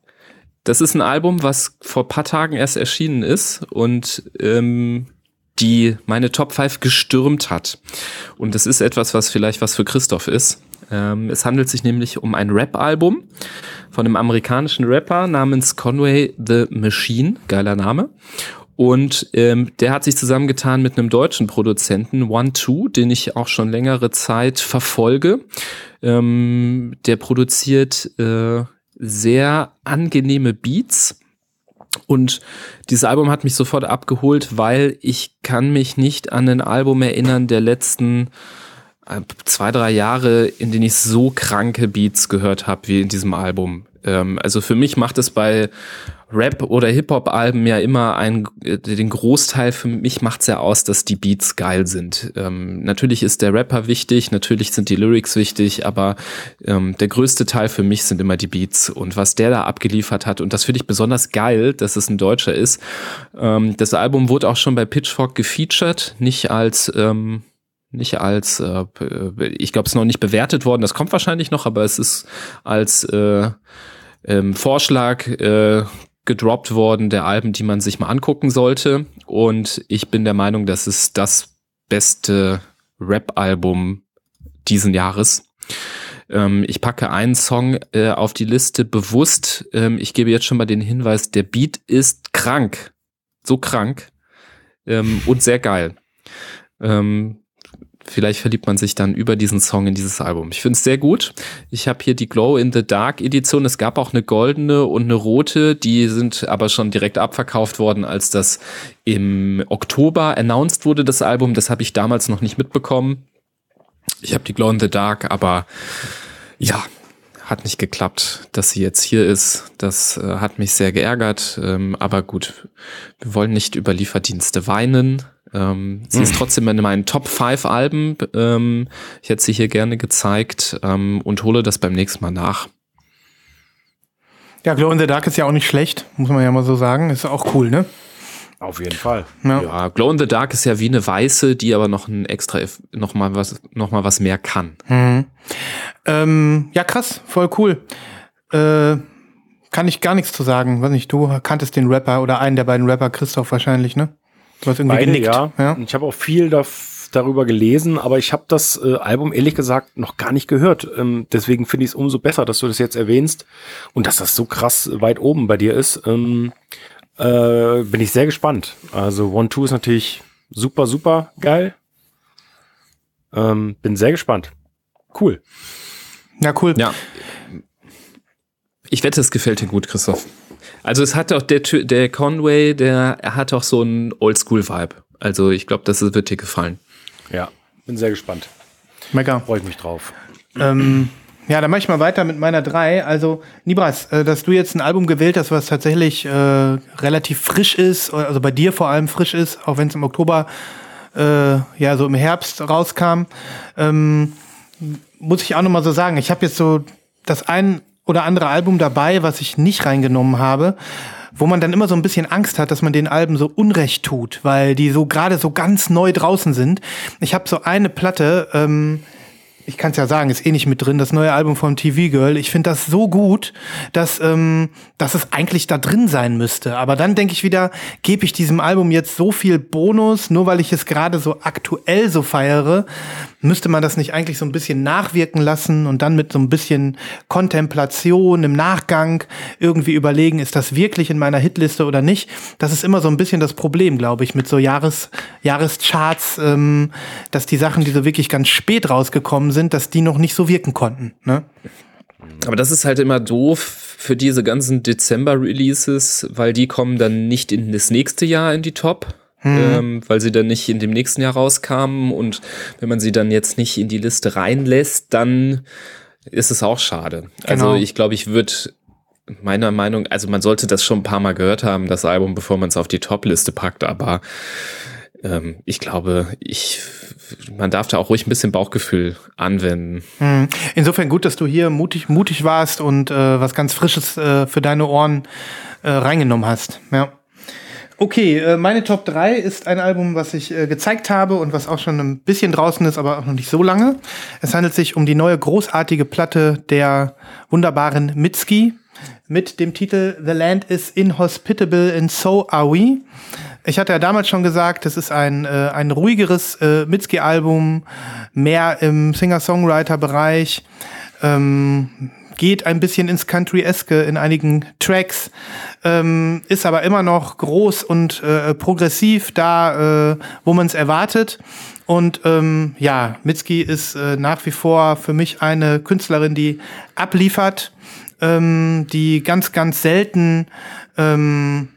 das ist ein Album, was vor paar Tagen erst erschienen ist und ähm, die meine Top 5 gestürmt hat. Und das ist etwas, was vielleicht was für Christoph ist. Ähm, es handelt sich nämlich um ein Rap-Album von einem amerikanischen Rapper namens Conway the Machine, geiler Name. Und ähm, der hat sich zusammengetan mit einem deutschen Produzenten, One Two, den ich auch schon längere Zeit verfolge. Ähm, der produziert äh, sehr angenehme Beats. Und dieses Album hat mich sofort abgeholt, weil ich kann mich nicht an ein Album erinnern der letzten äh, zwei, drei Jahre, in denen ich so kranke Beats gehört habe wie in diesem Album. Ähm, also für mich macht es bei Rap- oder Hip-Hop-Alben ja immer ein, äh, den Großteil für mich macht's ja aus, dass die Beats geil sind. Ähm, natürlich ist der Rapper wichtig, natürlich sind die Lyrics wichtig, aber ähm, der größte Teil für mich sind immer die Beats und was der da abgeliefert hat. Und das finde ich besonders geil, dass es ein Deutscher ist. Ähm, das Album wurde auch schon bei Pitchfork gefeatured, nicht als ähm, nicht als, äh, ich glaube, es ist noch nicht bewertet worden, das kommt wahrscheinlich noch, aber es ist als äh, ähm, Vorschlag äh, gedroppt worden der Alben, die man sich mal angucken sollte. Und ich bin der Meinung, das ist das beste Rap-Album diesen Jahres. Ähm, ich packe einen Song äh, auf die Liste bewusst. Ähm, ich gebe jetzt schon mal den Hinweis, der Beat ist krank. So krank. Ähm, und sehr geil. Ähm, Vielleicht verliebt man sich dann über diesen Song in dieses Album. Ich finde es sehr gut. Ich habe hier die Glow in the Dark Edition. Es gab auch eine goldene und eine rote. Die sind aber schon direkt abverkauft worden, als das im Oktober announced wurde, das Album. Das habe ich damals noch nicht mitbekommen. Ich habe die Glow in the Dark, aber ja, hat nicht geklappt, dass sie jetzt hier ist. Das äh, hat mich sehr geärgert. Ähm, aber gut, wir wollen nicht über Lieferdienste weinen. Ähm, sie hm. ist trotzdem in meinen Top 5 Alben. Ähm, ich hätte sie hier gerne gezeigt ähm, und hole das beim nächsten Mal nach. Ja, Glow in the Dark ist ja auch nicht schlecht, muss man ja mal so sagen. Ist auch cool, ne? Auf jeden Fall. Ja. ja. Glow in the Dark ist ja wie eine weiße, die aber noch ein extra, noch mal was, noch mal was mehr kann. Mhm. Ähm, ja, krass, voll cool. Äh, kann ich gar nichts zu sagen. Weiß nicht, du kanntest den Rapper oder einen der beiden Rapper, Christoph wahrscheinlich, ne? Du hast irgendwie Beide, genickt. Ja. ja. Ich habe auch viel da, darüber gelesen, aber ich habe das äh, Album ehrlich gesagt noch gar nicht gehört. Ähm, deswegen finde ich es umso besser, dass du das jetzt erwähnst und dass das so krass weit oben bei dir ist. Ähm, äh, bin ich sehr gespannt. Also One Two ist natürlich super, super geil. Ähm, bin sehr gespannt. Cool. Ja, cool. Ja. Ich wette, es gefällt dir gut, Christoph. Also es hat auch der, der Conway, der er hat auch so einen Oldschool-Vibe. Also ich glaube, das wird dir gefallen. Ja, bin sehr gespannt. Mega. Freue ich mich drauf. Ähm, ja, dann mache ich mal weiter mit meiner drei. Also, Nibras, äh, dass du jetzt ein Album gewählt hast, was tatsächlich äh, relativ frisch ist, also bei dir vor allem frisch ist, auch wenn es im Oktober, äh, ja, so im Herbst rauskam, ähm, muss ich auch nochmal so sagen, ich habe jetzt so das ein oder andere Album dabei, was ich nicht reingenommen habe, wo man dann immer so ein bisschen Angst hat, dass man den Alben so Unrecht tut, weil die so gerade so ganz neu draußen sind. Ich habe so eine Platte, ähm, ich kann es ja sagen, ist eh nicht mit drin, das neue Album von TV Girl. Ich finde das so gut, dass, ähm, dass es eigentlich da drin sein müsste. Aber dann denke ich wieder, gebe ich diesem Album jetzt so viel Bonus, nur weil ich es gerade so aktuell so feiere, müsste man das nicht eigentlich so ein bisschen nachwirken lassen und dann mit so ein bisschen Kontemplation im Nachgang irgendwie überlegen, ist das wirklich in meiner Hitliste oder nicht? Das ist immer so ein bisschen das Problem, glaube ich, mit so Jahres, Jahrescharts, ähm, dass die Sachen, die so wirklich ganz spät rausgekommen sind, dass die noch nicht so wirken konnten. Ne? Aber das ist halt immer doof für diese ganzen Dezember-Releases, weil die kommen dann nicht in das nächste Jahr in die Top, hm. ähm, weil sie dann nicht in dem nächsten Jahr rauskamen. Und wenn man sie dann jetzt nicht in die Liste reinlässt, dann ist es auch schade. Also genau. Also ich glaube, ich würde meiner Meinung, also man sollte das schon ein paar Mal gehört haben, das Album, bevor man es auf die Top-Liste packt, aber ähm, ich glaube, ich, man darf da auch ruhig ein bisschen Bauchgefühl anwenden. Hm. Insofern gut, dass du hier mutig, mutig warst und äh, was ganz Frisches äh, für deine Ohren äh, reingenommen hast. Ja. Okay, äh, meine Top 3 ist ein Album, was ich äh, gezeigt habe und was auch schon ein bisschen draußen ist, aber auch noch nicht so lange. Es handelt sich um die neue großartige Platte der wunderbaren Mitski mit dem Titel The Land is Inhospitable and So Are We. Ich hatte ja damals schon gesagt, das ist ein, äh, ein ruhigeres äh, Mitski-Album, mehr im Singer-Songwriter-Bereich, ähm, geht ein bisschen ins Country-eske in einigen Tracks, ähm, ist aber immer noch groß und äh, progressiv da, äh, wo man es erwartet. Und ähm, ja, Mitski ist äh, nach wie vor für mich eine Künstlerin, die abliefert, ähm, die ganz, ganz selten ähm,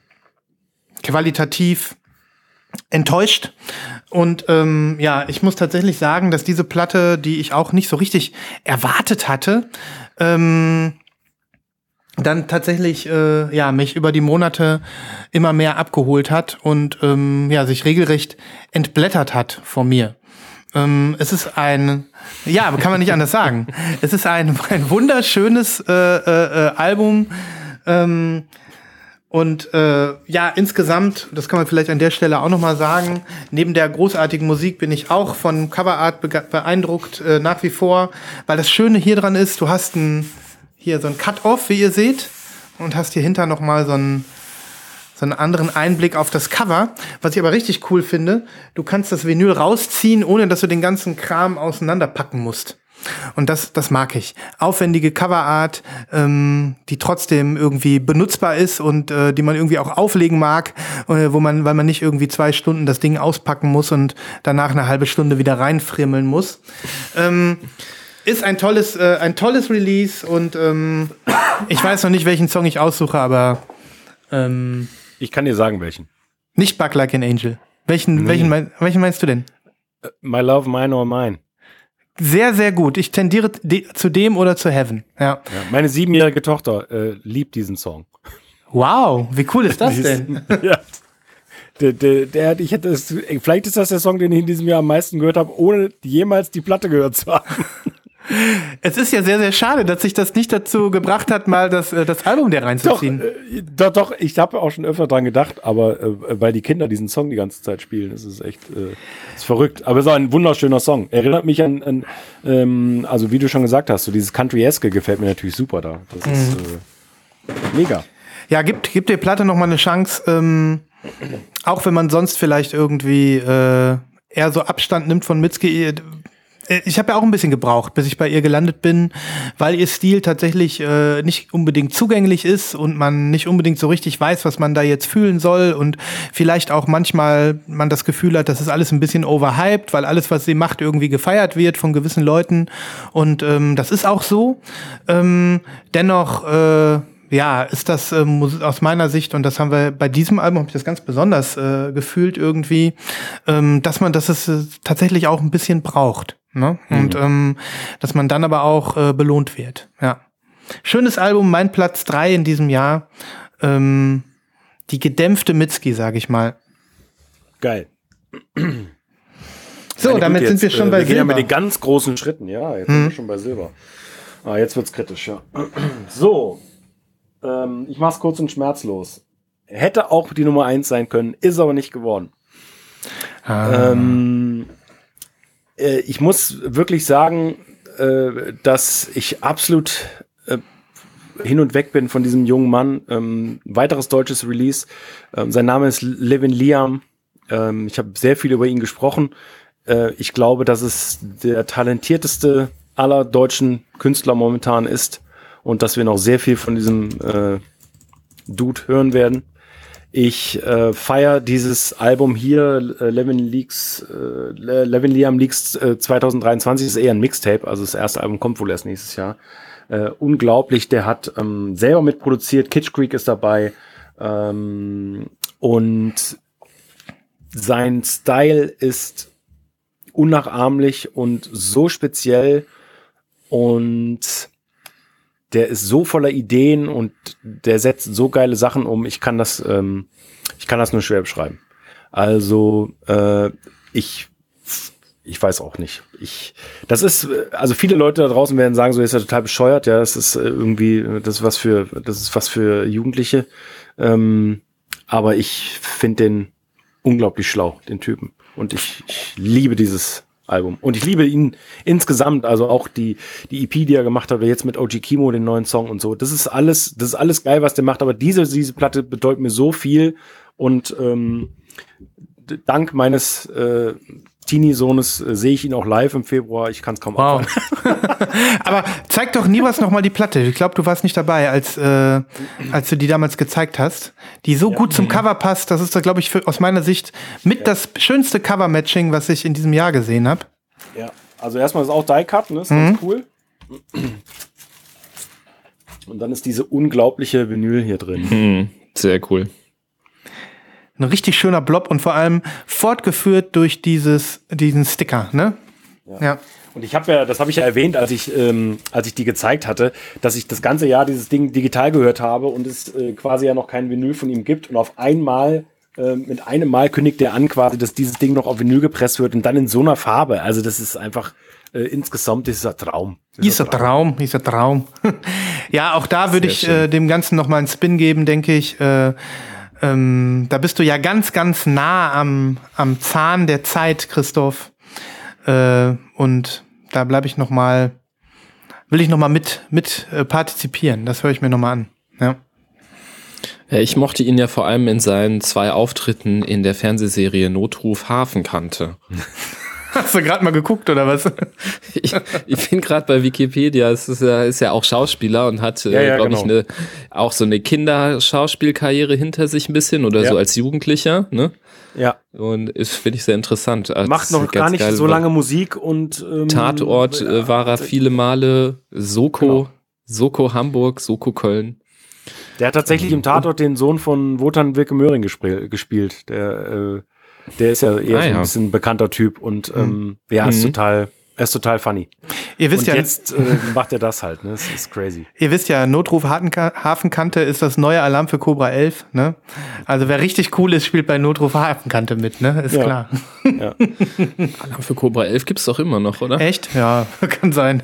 qualitativ enttäuscht. Und ähm, ja, ich muss tatsächlich sagen, dass diese Platte, die ich auch nicht so richtig erwartet hatte, ähm, dann tatsächlich äh, ja mich über die Monate immer mehr abgeholt hat und ähm, ja sich regelrecht entblättert hat vor mir. Ähm, es ist ein ja kann man nicht anders sagen. Es ist ein, ein wunderschönes äh, äh, äh, Album. Ähm, und äh, ja, insgesamt, das kann man vielleicht an der Stelle auch nochmal sagen, neben der großartigen Musik bin ich auch von Coverart beeindruckt, äh, nach wie vor, weil das Schöne hier dran ist, du hast ein, hier so ein Cut-Off, wie ihr seht, und hast hier hinter nochmal so einen, so einen anderen Einblick auf das Cover. Was ich aber richtig cool finde, du kannst das Vinyl rausziehen, ohne dass du den ganzen Kram auseinanderpacken musst. Und das, das mag ich. Aufwendige Coverart, ähm, die trotzdem irgendwie benutzbar ist und äh, die man irgendwie auch auflegen mag, äh, wo man, weil man nicht irgendwie zwei Stunden das Ding auspacken muss und danach eine halbe Stunde wieder reinfrimmeln muss. Ähm, ist ein tolles, äh, ein tolles Release und ähm, ich weiß noch nicht, welchen Song ich aussuche, aber ähm, ich kann dir sagen, welchen. Nicht Bug Like an Angel. Welchen, nee. welchen, mein, welchen meinst du denn? My Love, Mine or Mine sehr, sehr gut. Ich tendiere zu dem oder zu Heaven. Ja. ja meine siebenjährige Tochter äh, liebt diesen Song. Wow, wie cool ist das denn? ja. Der, der, der, ich hätte es, vielleicht ist das der Song, den ich in diesem Jahr am meisten gehört habe, ohne jemals die Platte gehört zu haben. Es ist ja sehr, sehr schade, dass sich das nicht dazu gebracht hat, mal das, äh, das Album der reinzuziehen. Doch, äh, doch, doch, ich habe auch schon öfter dran gedacht, aber äh, weil die Kinder diesen Song die ganze Zeit spielen, ist es echt äh, ist verrückt. Aber es ist ein wunderschöner Song. Erinnert mich an, an ähm, also wie du schon gesagt hast, so dieses Country-eske gefällt mir natürlich super da. Das ist mhm. äh, mega. Ja, gibt, gibt der Platte noch mal eine Chance, ähm, auch wenn man sonst vielleicht irgendwie eher so Abstand nimmt von Mitski, ich habe ja auch ein bisschen gebraucht, bis ich bei ihr gelandet bin, weil ihr Stil tatsächlich äh, nicht unbedingt zugänglich ist und man nicht unbedingt so richtig weiß, was man da jetzt fühlen soll und vielleicht auch manchmal man das Gefühl hat, das ist alles ein bisschen overhyped, weil alles, was sie macht, irgendwie gefeiert wird von gewissen Leuten und ähm, das ist auch so. Ähm, dennoch äh, ja, ist das ähm, aus meiner Sicht, und das haben wir bei diesem Album, habe ich das ganz besonders äh, gefühlt irgendwie, ähm, dass man das ist, äh, tatsächlich auch ein bisschen braucht. Ne? Mhm. Und ähm, dass man dann aber auch äh, belohnt wird. Ja. Schönes Album, mein Platz drei in diesem Jahr. Ähm, die gedämpfte Mitski, sag ich mal. Geil. So, Meine damit sind wir schon äh, bei wir Silber. Wir gehen ja mit den ganz großen Schritten, ja. Jetzt mhm. sind wir schon bei Silber. Ah, jetzt wird's kritisch, ja. So, ähm, ich mach's kurz und schmerzlos. Hätte auch die Nummer eins sein können, ist aber nicht geworden. Ah. Ähm, äh, ich muss wirklich sagen, äh, dass ich absolut äh, hin und weg bin von diesem jungen Mann. Ähm, weiteres deutsches Release. Ähm, sein Name ist Levin Liam. Ähm, ich habe sehr viel über ihn gesprochen. Äh, ich glaube, dass es der talentierteste aller deutschen Künstler momentan ist und dass wir noch sehr viel von diesem äh, Dude hören werden. Ich äh, feiere dieses Album hier, äh, Levin Leaks, äh, Levin Liam Leaks äh, 2023 ist eher ein Mixtape, also das erste Album kommt wohl erst nächstes Jahr. Äh, unglaublich, der hat ähm, selber mitproduziert, Kitsch Creek ist dabei ähm, und sein Style ist unnachahmlich und so speziell und der ist so voller Ideen und der setzt so geile Sachen um. Ich kann das, ähm, ich kann das nur schwer beschreiben. Also äh, ich, ich weiß auch nicht. Ich, das ist, also viele Leute da draußen werden sagen, so ist er total bescheuert. Ja, das ist irgendwie, das ist was für, das ist was für Jugendliche. Ähm, aber ich finde den unglaublich schlau, den Typen. Und ich, ich liebe dieses Album. Und ich liebe ihn insgesamt, also auch die, die EP, die er gemacht hat, oder jetzt mit OG Kimo, den neuen Song und so. Das ist alles, das ist alles geil, was der macht, aber diese, diese Platte bedeutet mir so viel und ähm, dank meines äh, Teenie-Sohnes äh, sehe ich ihn auch live im Februar. Ich kann es kaum wow. Aber zeig doch nie was nochmal die Platte. Ich glaube, du warst nicht dabei, als, äh, als du die damals gezeigt hast. Die so ja, gut zum Cover passt. Das ist, glaube ich, für, aus meiner Sicht mit ja. das schönste Cover-Matching, was ich in diesem Jahr gesehen habe. Ja, also erstmal ist auch Die-Cut, ne? Ist mhm. ganz cool. Und dann ist diese unglaubliche Vinyl hier drin. Mhm. Sehr cool ein richtig schöner Blob und vor allem fortgeführt durch dieses, diesen Sticker, ne? Ja. ja. Und ich habe ja, das habe ich ja erwähnt, als ich, ähm, als ich die gezeigt hatte, dass ich das ganze Jahr dieses Ding digital gehört habe und es äh, quasi ja noch kein Vinyl von ihm gibt. Und auf einmal, äh, mit einem Mal kündigt er an, quasi, dass dieses Ding noch auf Vinyl gepresst wird und dann in so einer Farbe. Also das ist einfach äh, insgesamt ist ein Traum. Ist ein Traum, ist ein Traum. ja, auch da würde ich äh, dem Ganzen noch mal einen Spin geben, denke ich. Äh, ähm, da bist du ja ganz, ganz nah am, am Zahn der Zeit, Christoph. Äh, und da bleibe ich noch mal, will ich noch mal mit, mit äh, partizipieren. Das höre ich mir noch mal an. Ja. Ja, ich mochte ihn ja vor allem in seinen zwei Auftritten in der Fernsehserie Notruf Hafenkante. Hast du gerade mal geguckt oder was? ich, ich bin gerade bei Wikipedia. Es ist ja, ist ja auch Schauspieler und hat, äh, ja, ja, glaube genau. ich, eine, auch so eine Kinderschauspielkarriere hinter sich ein bisschen oder ja. so als Jugendlicher. Ne? Ja. Und ist finde ich sehr interessant. Als Macht noch gar nicht so lange Musik und ähm, Tatort äh, war er viele Male. Soko, genau. Soko Hamburg, Soko Köln. Der hat tatsächlich im Tatort den Sohn von Wotan Wilke Möhring gespielt. Der äh, der ist ja eher ah, so ein bisschen bekannter Typ und hm. ähm, ja, ist mhm. total, er ist total funny. Ihr wisst und ja, jetzt äh, macht er das halt, ne? Das ist crazy. Ihr wisst ja, Notruf Hafenkante ist das neue Alarm für Cobra 11, ne? Also wer richtig cool ist, spielt bei Notruf Hafenkante mit, ne? Ist ja. klar. Ja. Alarm für Cobra 11 gibt's doch immer noch, oder? Echt? Ja, kann sein.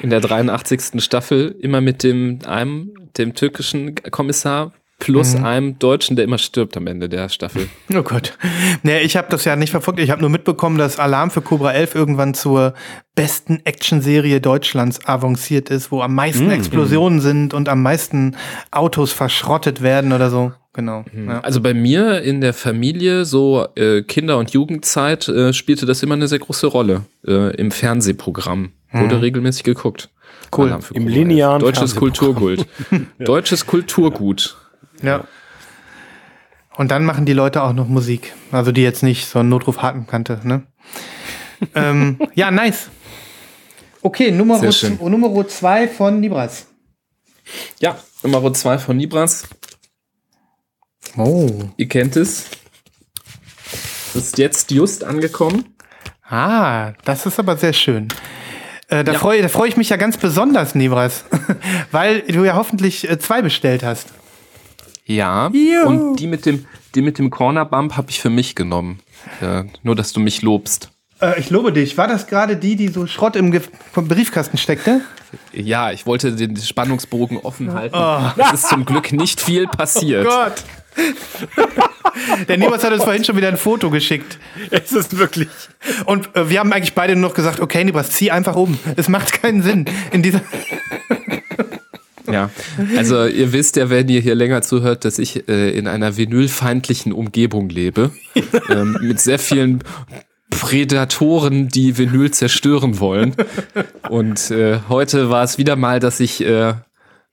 In der 83. Staffel immer mit dem einem, dem türkischen Kommissar plus mhm. einem Deutschen, der immer stirbt am Ende der Staffel. Oh Gott. Nee, ich habe das ja nicht verfolgt. Ich habe nur mitbekommen, dass Alarm für Cobra 11 irgendwann zur besten Actionserie Deutschlands avanciert ist, wo am meisten mhm. Explosionen sind und am meisten Autos verschrottet werden oder so. Genau. Mhm. Ja. Also bei mir in der Familie, so äh, Kinder- und Jugendzeit, äh, spielte das immer eine sehr große Rolle äh, im Fernsehprogramm. Wurde mhm. regelmäßig geguckt. Cool. Im linearen Deutsches Kulturgut. Deutsches Kulturgut. Ja. Und dann machen die Leute auch noch Musik. Also die jetzt nicht so einen Notruf haken kannte, ne? ähm, ja, nice. Okay, Nummer, Nummer zwei von Nibras. Ja, Nummer zwei von Nibras. Oh. Ihr kennt es. Das ist jetzt just angekommen. Ah, das ist aber sehr schön. Äh, da ja. freue freu ich mich ja ganz besonders, Nibras, weil du ja hoffentlich äh, zwei bestellt hast. Ja. Juhu. Und die mit dem, die mit dem Corner Bump habe ich für mich genommen. Ja, nur, dass du mich lobst. Äh, ich lobe dich. War das gerade die, die so Schrott im Ge Briefkasten steckte? Ja, ich wollte den Spannungsbogen offen halten. Oh. Es ist zum Glück nicht viel passiert. Oh Gott. Der Nibas hat uns vorhin schon wieder ein Foto geschickt. Es ist wirklich. Und äh, wir haben eigentlich beide nur noch gesagt, okay, Nibas, zieh einfach um. Es macht keinen Sinn. In dieser. Ja, also ihr wisst ja, wenn ihr hier länger zuhört, dass ich äh, in einer vinylfeindlichen Umgebung lebe, ähm, mit sehr vielen Prädatoren, die Vinyl zerstören wollen. Und äh, heute war es wieder mal, dass ich äh,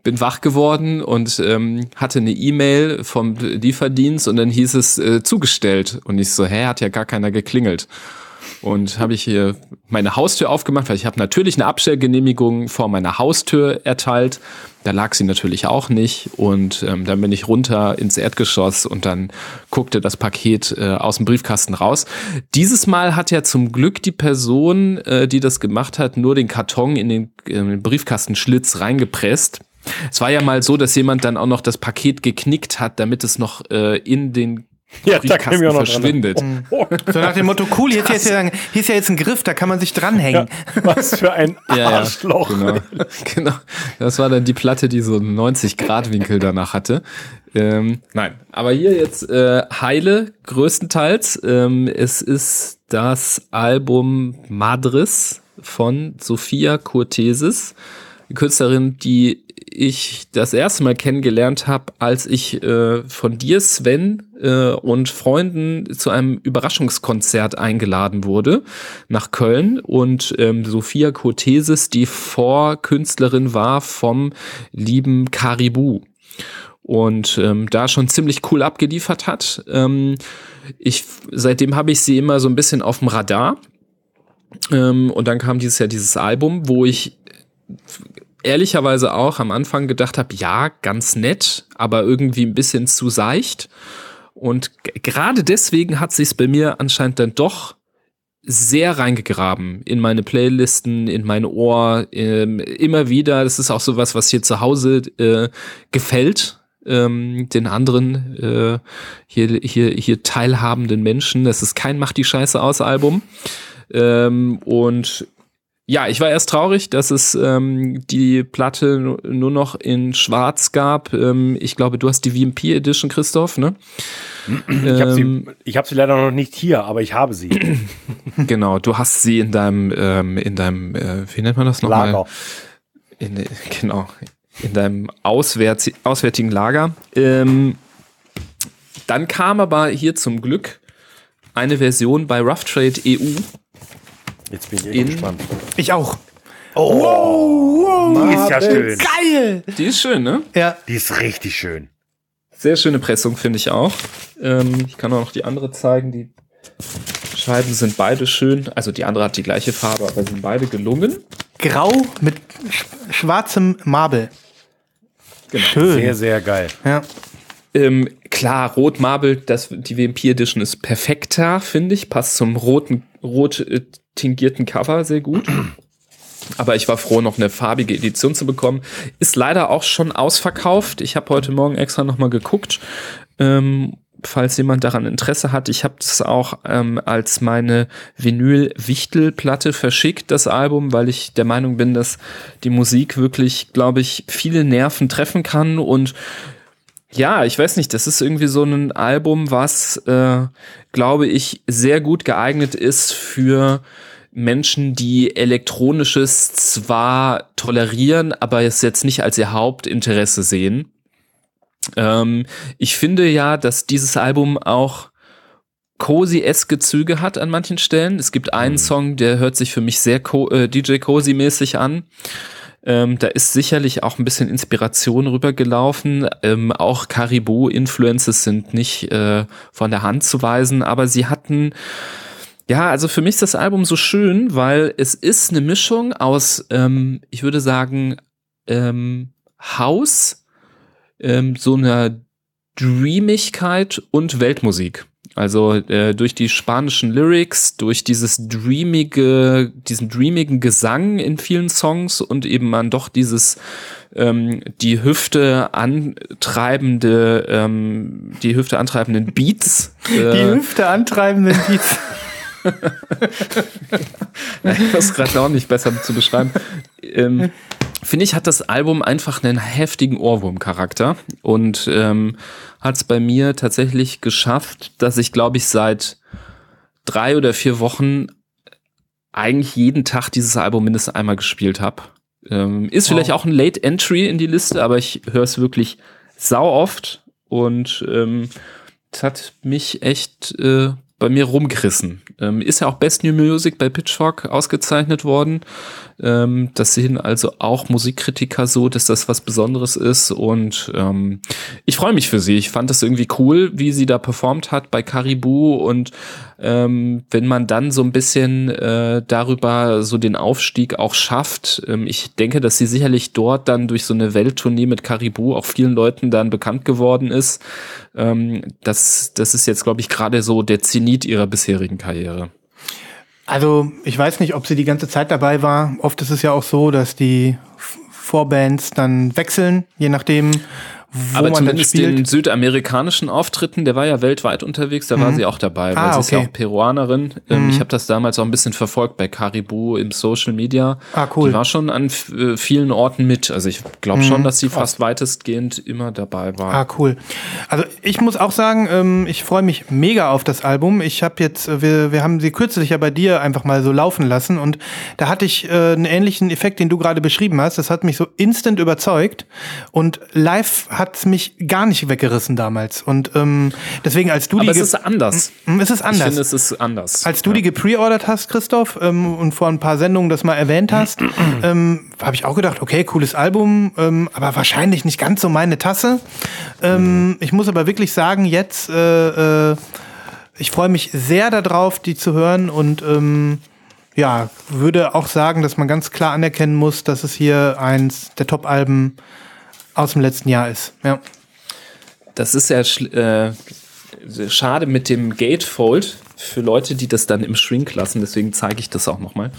bin wach geworden und ähm, hatte eine E-Mail vom Lieferdienst und dann hieß es äh, zugestellt. Und ich so, hä, hat ja gar keiner geklingelt und habe ich hier meine Haustür aufgemacht, weil ich habe natürlich eine Abstellgenehmigung vor meiner Haustür erteilt. Da lag sie natürlich auch nicht und ähm, dann bin ich runter ins Erdgeschoss und dann guckte das Paket äh, aus dem Briefkasten raus. Dieses Mal hat ja zum Glück die Person, äh, die das gemacht hat, nur den Karton in den, in den Briefkastenschlitz reingepresst. Es war ja mal so, dass jemand dann auch noch das Paket geknickt hat, damit es noch äh, in den ja, da kann ich auch noch verschwindet. So nach dem Motto, cool, jetzt, jetzt, hier ist ja jetzt ein Griff, da kann man sich dranhängen. Ja, was für ein Arschloch. Ja, ja, genau. genau. Das war dann die Platte, die so einen 90-Grad-Winkel danach hatte. Ähm, nein, aber hier jetzt äh, Heile größtenteils. Ähm, es ist das Album Madris von Sophia Cortesis, Künstlerin, die ich das erste Mal kennengelernt habe, als ich äh, von dir, Sven, äh, und Freunden zu einem Überraschungskonzert eingeladen wurde nach Köln und ähm, Sophia Cortesis die Vorkünstlerin war vom lieben Caribou und ähm, da schon ziemlich cool abgeliefert hat. Ähm, ich seitdem habe ich sie immer so ein bisschen auf dem Radar. Ähm, und dann kam dieses Jahr dieses Album, wo ich ehrlicherweise auch am Anfang gedacht habe, ja, ganz nett, aber irgendwie ein bisschen zu seicht. Und gerade deswegen hat sich bei mir anscheinend dann doch sehr reingegraben in meine Playlisten, in mein Ohr, ähm, immer wieder. Das ist auch sowas, was hier zu Hause äh, gefällt, ähm, den anderen äh, hier, hier, hier teilhabenden Menschen. Das ist kein Mach die Scheiße aus Album. Ähm, und ja, ich war erst traurig, dass es ähm, die Platte nur noch in Schwarz gab. Ähm, ich glaube, du hast die VMP Edition, Christoph, ne? Ich habe sie, ich hab sie leider noch nicht hier, aber ich habe sie. genau, du hast sie in deinem, ähm, in deinem, äh, wie nennt man das nochmal? Lager. In, genau, in deinem Auswärts, auswärtigen Lager. Ähm, dann kam aber hier zum Glück eine Version bei Rough Trade EU Jetzt bin ich in, gespannt. Ich auch. Oh, wow, wow, die ist ja schön. Geil. Die ist schön, ne? Ja. Die ist richtig schön. Sehr schöne Pressung, finde ich auch. Ähm, ich kann auch noch die andere zeigen. Die Scheiben sind beide schön. Also die andere hat die gleiche Farbe, aber sind beide gelungen. Grau mit sch schwarzem Marble. Genau. Schön. Sehr, sehr geil. Ja. Ähm, klar, Rot Marble, das, die WMP Edition ist perfekter, finde ich. Passt zum roten, rot äh, tingierten Cover sehr gut. Aber ich war froh, noch eine farbige Edition zu bekommen. Ist leider auch schon ausverkauft. Ich habe heute Morgen extra nochmal geguckt. Ähm, falls jemand daran Interesse hat. Ich habe das auch ähm, als meine Vinyl-Wichtel-Platte verschickt, das Album, weil ich der Meinung bin, dass die Musik wirklich, glaube ich, viele Nerven treffen kann und ja, ich weiß nicht, das ist irgendwie so ein Album, was, äh, glaube ich, sehr gut geeignet ist für Menschen, die elektronisches zwar tolerieren, aber es jetzt nicht als ihr Hauptinteresse sehen. Ähm, ich finde ja, dass dieses Album auch cozy-eske Züge hat an manchen Stellen. Es gibt einen mhm. Song, der hört sich für mich sehr Co äh, DJ Cozy-mäßig an. Ähm, da ist sicherlich auch ein bisschen Inspiration rübergelaufen. Ähm, auch Caribou-Influences sind nicht äh, von der Hand zu weisen, aber sie hatten ja, also für mich ist das Album so schön, weil es ist eine Mischung aus, ähm, ich würde sagen, ähm, House, ähm, so einer Dreamigkeit und Weltmusik. Also äh, durch die spanischen Lyrics, durch dieses dreamige, diesen dreamigen Gesang in vielen Songs und eben man doch dieses ähm, die Hüfte antreibende, ähm, die Hüfte antreibenden Beats. Äh, die Hüfte antreibenden Beats. ich weiß gerade auch nicht besser zu beschreiben. Ähm, Finde ich, hat das Album einfach einen heftigen Ohrwurm-Charakter und ähm, hat es bei mir tatsächlich geschafft, dass ich, glaube ich, seit drei oder vier Wochen eigentlich jeden Tag dieses Album mindestens einmal gespielt habe. Ähm, ist wow. vielleicht auch ein Late Entry in die Liste, aber ich höre es wirklich sau oft und ähm, es hat mich echt äh, bei mir rumgerissen. Ähm, ist ja auch Best New Music bei Pitchfork ausgezeichnet worden. Ähm, das sehen also auch Musikkritiker so, dass das was Besonderes ist. Und ähm, ich freue mich für sie. Ich fand das irgendwie cool, wie sie da performt hat bei Caribou. Und ähm, wenn man dann so ein bisschen äh, darüber so den Aufstieg auch schafft, ähm, ich denke, dass sie sicherlich dort dann durch so eine Welttournee mit Caribou auch vielen Leuten dann bekannt geworden ist. Ähm, das, das ist jetzt, glaube ich, gerade so der Zenit ihrer bisherigen Karriere. Also, ich weiß nicht, ob sie die ganze Zeit dabei war. Oft ist es ja auch so, dass die Vorbands dann wechseln, je nachdem, wo Aber man zumindest den südamerikanischen Auftritten, der war ja weltweit unterwegs, da mhm. war sie auch dabei, weil ah, sie okay. ist ja auch Peruanerin. Ähm, mhm. Ich habe das damals auch ein bisschen verfolgt bei Caribou im Social Media. Ah, cool. Die war schon an äh, vielen Orten mit. Also ich glaube mhm. schon, dass sie fast weitestgehend immer dabei war. Ah, cool. Also ich muss auch sagen, ähm, ich freue mich mega auf das Album. Ich habe jetzt, äh, wir, wir haben sie kürzlich ja bei dir einfach mal so laufen lassen und da hatte ich äh, einen ähnlichen Effekt, den du gerade beschrieben hast. Das hat mich so instant überzeugt und live hat hat mich gar nicht weggerissen damals. Und ähm, deswegen, als du Aber die. es ist anders. Es ist anders. Ich finde, es ist anders. Als du ja. die gepreordert hast, Christoph, ähm, und vor ein paar Sendungen das mal erwähnt hast, ähm, habe ich auch gedacht, okay, cooles Album, ähm, aber wahrscheinlich nicht ganz so meine Tasse. Ähm, mhm. Ich muss aber wirklich sagen, jetzt, äh, äh, ich freue mich sehr darauf, die zu hören und ähm, ja, würde auch sagen, dass man ganz klar anerkennen muss, dass es hier eins der Top-Alben aus dem letzten Jahr ist. Ja. Das ist ja äh, schade mit dem Gatefold. für Leute, die das dann im Shrink lassen. Deswegen zeige ich das auch nochmal.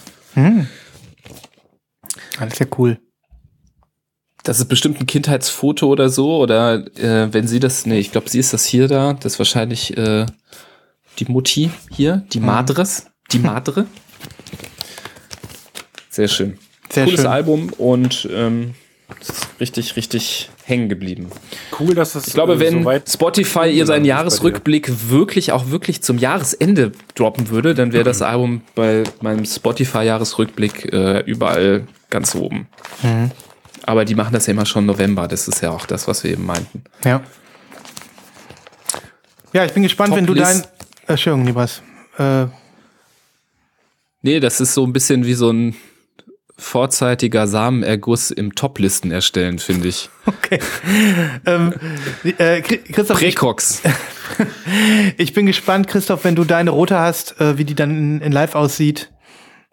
Alles ja cool. Das ist bestimmt ein Kindheitsfoto oder so. Oder äh, wenn sie das, nee, ich glaube, sie ist das hier da. Das ist wahrscheinlich äh, die Mutti hier, die Madres, die Madre. Sehr schön. Sehr Cooles schön. Album und ähm, es ist richtig, richtig hängen geblieben. Cool, dass das Ich glaube, äh, wenn soweit Spotify ihr seinen. Jahresrückblick wirklich auch wirklich zum Jahresende droppen würde, dann wäre das Album bei meinem Spotify-Jahresrückblick äh, überall ganz oben. Mhm. Aber die machen das ja immer schon November. Das ist ja auch das, was wir eben meinten. Ja. Ja, ich bin gespannt, wenn du dein. Entschuldigung, Libas. Äh, Nee, das ist so ein bisschen wie so ein vorzeitiger Samenerguss im Top-Listen erstellen, finde ich. okay. ähm, äh, Chri- Christoph, ich, Präcox. ich bin gespannt, Christoph, wenn du deine rote hast, äh, wie die dann in, in live aussieht.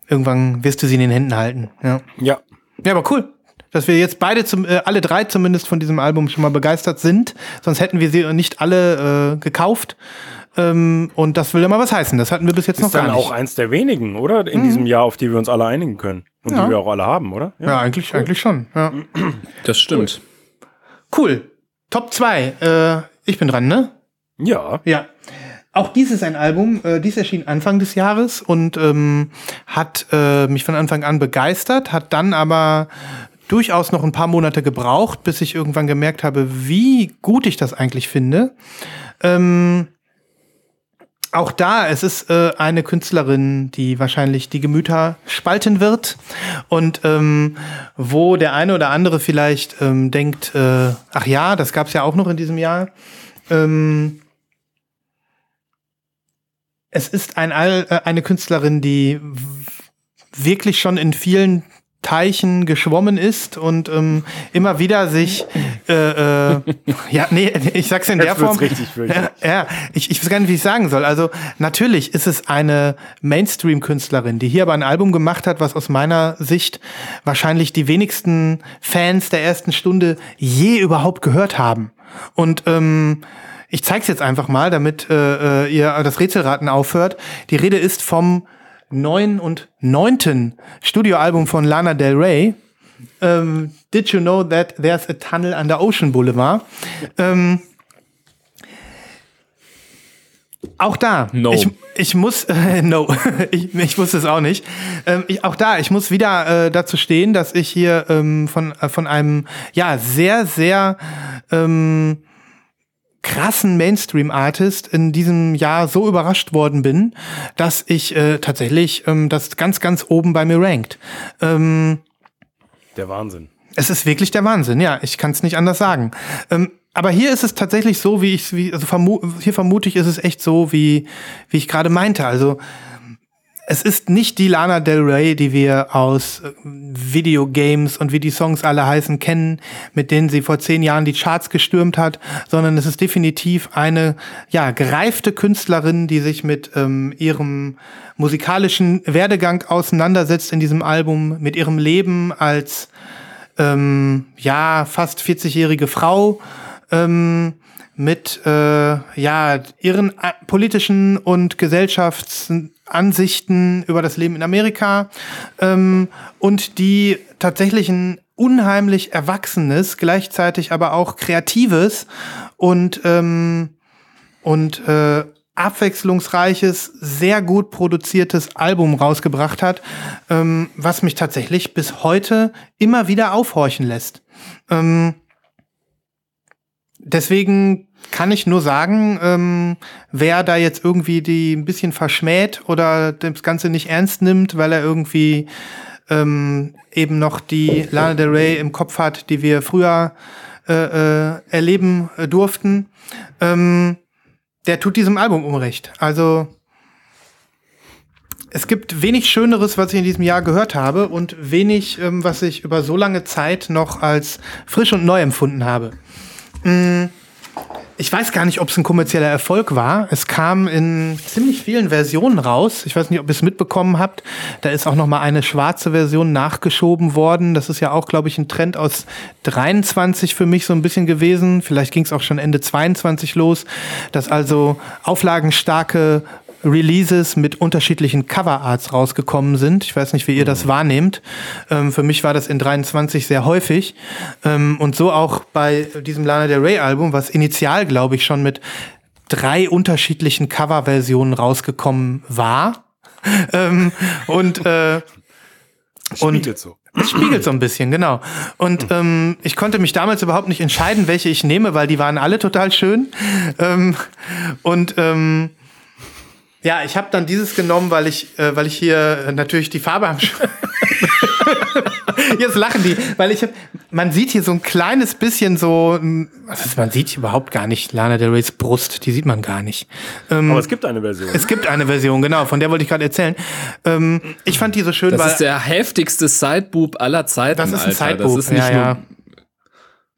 Irgendwann wirst du sie in den Händen halten. Ja, Ja, ja aber cool. Dass wir jetzt beide, zum, äh, alle drei zumindest von diesem Album schon mal begeistert sind. Sonst hätten wir sie nicht alle äh, gekauft. Ähm, und das will ja mal was heißen. Das hatten wir bis jetzt noch ist dann gar nicht. auch eins der wenigen, oder? In diesem Jahr, auf die wir uns alle einigen können. Und Ja. die wir auch alle haben, oder? ja, eigentlich, eigentlich schon. Ja. Das stimmt. Cool. Top 2. Äh, ich bin dran, ne? Ja. Ja. Auch dies ist ein Album, äh, dies erschien Anfang des Jahres und ähm, hat äh, mich von Anfang an begeistert, hat dann aber durchaus noch ein paar Monate gebraucht, bis ich irgendwann gemerkt habe, wie gut ich das eigentlich finde. Ähm, auch da, es ist äh, eine Künstlerin, die wahrscheinlich die Gemüter spalten wird und ähm, wo der eine oder andere vielleicht ähm, denkt, äh, ach ja, das gab es ja auch noch in diesem Jahr. Ähm, es ist ein äh, eine Künstlerin, die wirklich schon in vielen Teichen geschwommen ist und ähm, immer wieder sich äh, äh, ja nee ich sag's in der Form. richtig ja, ja ich, ich weiß gar nicht wie ich sagen soll. Also natürlich ist es eine Mainstream Künstlerin die hier aber ein Album gemacht hat was aus meiner Sicht wahrscheinlich die wenigsten Fans der ersten Stunde je überhaupt gehört haben. Und ähm, ich zeig's jetzt einfach mal, damit äh, äh, ihr das Rätselraten aufhört. Die Rede ist vom neuen und neunten Studioalbum von Lana Del Rey. Ähm, Did you know that there's a tunnel under Ocean Boulevard? Ähm, auch da. No. Ich, ich muss, äh, no, ich, ich wusste es auch nicht. Ähm, ich, auch da, ich muss wieder äh, dazu stehen, dass ich hier ähm, von, äh, von einem, ja, sehr, sehr, ähm, krassen Mainstream-Artist in diesem Jahr so überrascht worden bin, dass ich äh, tatsächlich ähm, das ganz, ganz oben bei mir rankt. Ähm, Der Wahnsinn. es ist wirklich der Wahnsinn, ja, ich kann es nicht anders sagen. Ähm, aber hier ist es tatsächlich so, wie ich, wie, also vermu hier vermute ich, ist es echt so, wie, wie ich gerade meinte. Also es ist nicht die Lana Del Rey, die wir aus äh, Videogames und wie die Songs alle heißen kennen, mit denen sie vor zehn Jahren die Charts gestürmt hat, sondern es ist definitiv eine ja gereifte Künstlerin, die sich mit ähm, ihrem musikalischen Werdegang auseinandersetzt in diesem Album, mit ihrem Leben als ähm, ja fast 40-jährige Frau. Ähm, mit äh, ja ihren politischen und Gesellschaftsansichten über das Leben in Amerika ähm, und die tatsächlich ein unheimlich erwachsenes, gleichzeitig aber auch kreatives und ähm, und äh, abwechslungsreiches, sehr gut produziertes Album rausgebracht hat, ähm, was mich tatsächlich bis heute immer wieder aufhorchen lässt. Ähm, deswegen kann ich nur sagen, ähm, wer da jetzt irgendwie die ein bisschen verschmäht oder das Ganze nicht ernst nimmt, weil er irgendwie ähm, eben noch die Lana Del Rey im Kopf hat, die wir früher äh, äh, erleben äh, durften, ähm, der tut diesem Album Unrecht. Also es gibt wenig Schöneres, was ich in diesem Jahr gehört habe und wenig, ähm, was ich über so lange Zeit noch als frisch und neu empfunden habe. Mm, Ich weiß gar nicht, ob es ein kommerzieller Erfolg war. Es kam in ziemlich vielen Versionen raus. Ich weiß nicht, ob ihr es mitbekommen habt. Da ist auch noch mal eine schwarze Version nachgeschoben worden. Das ist ja auch, glaube ich, ein Trend aus 23 für mich so ein bisschen gewesen. Vielleicht ging es auch schon Ende 22 los, dass also auflagenstarke Releases mit unterschiedlichen Coverarts rausgekommen sind. Ich weiß nicht, wie ihr das wahrnehmt. Ähm, für mich war das in 23 sehr häufig. Ähm, und so auch bei diesem Lana Del Rey Album, was initial, glaube ich, schon mit drei unterschiedlichen Coverversionen rausgekommen war. ähm, und äh, Spiegelt so. es spiegelt so ein bisschen, genau. Und ähm, ich konnte mich damals überhaupt nicht entscheiden, welche ich nehme, weil die waren alle total schön. Ähm, und ähm, ja, ich habe dann dieses genommen, weil ich, äh, weil ich hier natürlich die Farbe am Jetzt lachen die, weil ich hab, man sieht hier so ein kleines bisschen so, also man sieht überhaupt gar nicht Lana Del Reys Brust, die sieht man gar nicht. Ähm, Aber es gibt eine Version. es gibt eine Version, genau, von der wollte ich gerade erzählen. Ähm, ich fand die so schön, Das weil ist der heftigste Sideboob aller Zeiten. das ist ein Alter. Sideboob. Das ist nicht ja, nur ja.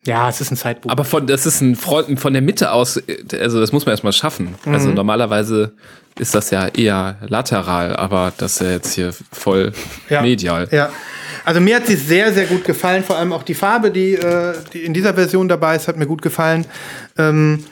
ja, es ist ein Sideboob. Aber von, das ist ein Freund von der Mitte aus, also das muss man erstmal schaffen. Also Mhm. normalerweise ist das ja eher lateral, aber das ist ja jetzt hier voll Ja. medial. Ja. Also mir hat sie sehr, sehr gut gefallen. Vor allem auch die Farbe, die, äh, die in dieser Version dabei ist, hat mir gut gefallen. Ähm,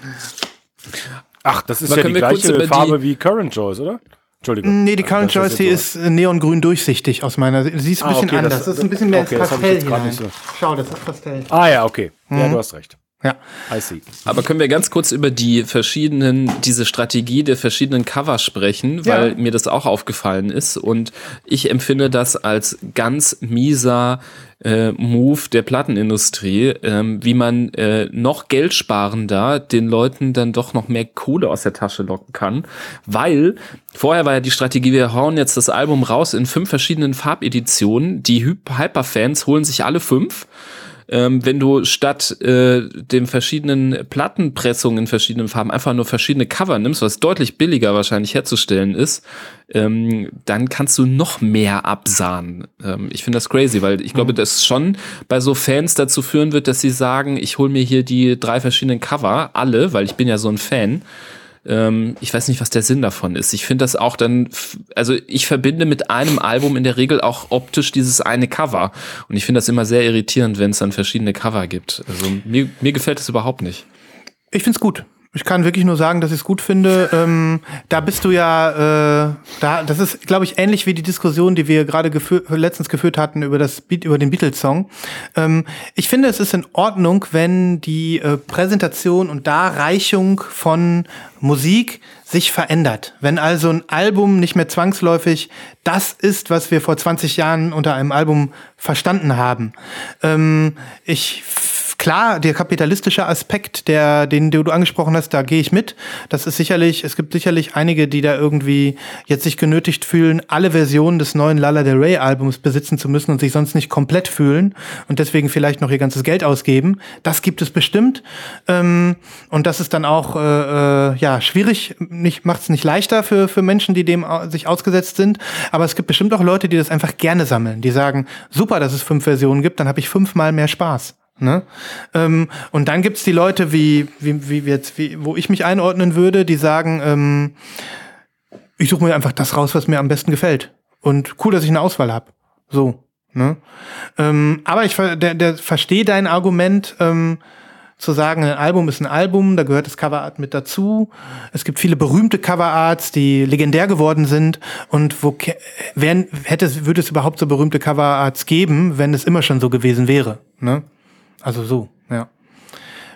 Ach, das ist ja die gleiche über die- Farbe wie Current Joyce, oder? Entschuldigung. nee, die Current Das Joyce, die ist neongrün durchsichtig aus meiner Sicht. Sie ist ein Ah, bisschen okay, das- anders. Das, ist ein bisschen mehr okay, das Pastell hinein. nicht so. Schau, das ist Pastell. Ah ja, okay. Mhm. Ja, du hast recht. Ja. I see. Aber können wir ganz kurz über die verschiedenen, diese Strategie der verschiedenen Cover sprechen, Ja. weil mir das auch aufgefallen ist und ich empfinde das als ganz mieser äh, Move der Plattenindustrie, ähm, wie man äh, noch geldsparender den Leuten dann doch noch mehr Kohle aus der Tasche locken kann, weil vorher war ja die Strategie, wir hauen jetzt das Album raus in fünf verschiedenen Farbeditionen, die Hy- Hyperfans holen sich alle fünf ähm, wenn du statt äh, den verschiedenen Plattenpressungen in verschiedenen Farben einfach nur verschiedene Cover nimmst, was deutlich billiger wahrscheinlich herzustellen ist, ähm, dann kannst du noch mehr absahnen. Ähm, ich finde das crazy, weil ich glaube, das schon bei so Fans dazu führen wird, dass sie sagen, ich hole mir hier die drei verschiedenen Cover, alle, weil ich bin ja so ein Fan. Ähm, ich weiß nicht, was der Sinn davon ist. Ich finde das auch dann, also ich verbinde mit einem Album in der Regel auch optisch dieses eine Cover. Und ich finde das immer sehr irritierend, wenn es dann verschiedene Cover gibt. Also mir, mir gefällt es überhaupt nicht. Ich find's gut. Ich kann wirklich nur sagen, dass ich es gut finde. Ähm, da bist du ja, äh, da, das ist, glaube ich, ähnlich wie die Diskussion, die wir gerade gefü letztens geführt hatten über das Beat, über den Beatles-Song. Ähm, ich finde, es ist in Ordnung, wenn die äh, Präsentation und Darreichung von Musik sich verändert. Wenn also ein Album nicht mehr zwangsläufig das ist, was wir vor 20 Jahren unter einem Album verstanden haben. Ähm, ich klar, der kapitalistische Aspekt, der, den du angesprochen hast, da gehe ich mit. Das ist sicherlich, es gibt sicherlich einige, die da irgendwie jetzt sich genötigt fühlen, alle Versionen des neuen Lala Del Rey Albums besitzen zu müssen und sich sonst nicht komplett fühlen und deswegen vielleicht noch ihr ganzes Geld ausgeben. Das gibt es bestimmt. Ähm, und das ist dann auch, äh, äh, ja, schwierig, macht es nicht leichter für, für Menschen, die dem au- sich ausgesetzt sind. Aber es gibt bestimmt auch Leute, die das einfach gerne sammeln. Die sagen, super, dass es fünf Versionen gibt, dann habe ich fünfmal mehr Spaß. Ne? Ähm, und dann gibt's die Leute, wie, wie, wie jetzt, wie, wo ich mich einordnen würde, die sagen, ähm, ich suche mir einfach das raus, was mir am besten gefällt. Und cool, dass ich eine Auswahl habe. So. Ne? Ähm, aber ich der, der verstehe dein Argument, ähm, zu sagen, ein Album ist ein Album, da gehört das Coverart mit dazu. Es gibt viele berühmte Coverarts, die legendär geworden sind. Und wo wären, hätte würde es überhaupt so berühmte Coverarts geben, wenn es immer schon so gewesen wäre? Ne? Also so, ja.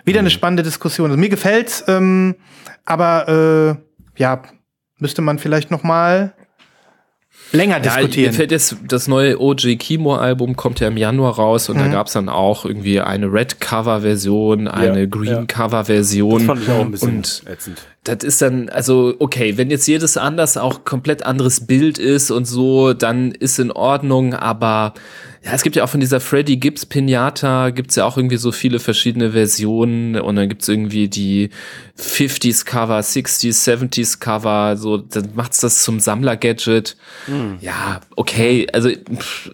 Wieder eine spannende Diskussion. Also mir gefällt's, ähm, aber äh, ja, müsste man vielleicht noch mal länger Ja, mir diskutieren. fällt jetzt, das neue OG Kimo Album kommt ja im Januar raus und Mhm. da gab's dann auch irgendwie eine Red Cover Version, eine ja. Green Cover Version. Das fand ich auch ein bisschen und ätzend. das ist dann, also okay, wenn jetzt jedes anders auch komplett anderes Bild ist und so, dann ist in Ordnung, aber ja, es gibt ja auch von dieser Freddie Gibbs Pinata, gibt's ja auch irgendwie so viele verschiedene Versionen und dann gibt's irgendwie die 50s Cover, 60s, 70s Cover, so, dann macht's das zum Sammler-Gadget. Ja, okay, also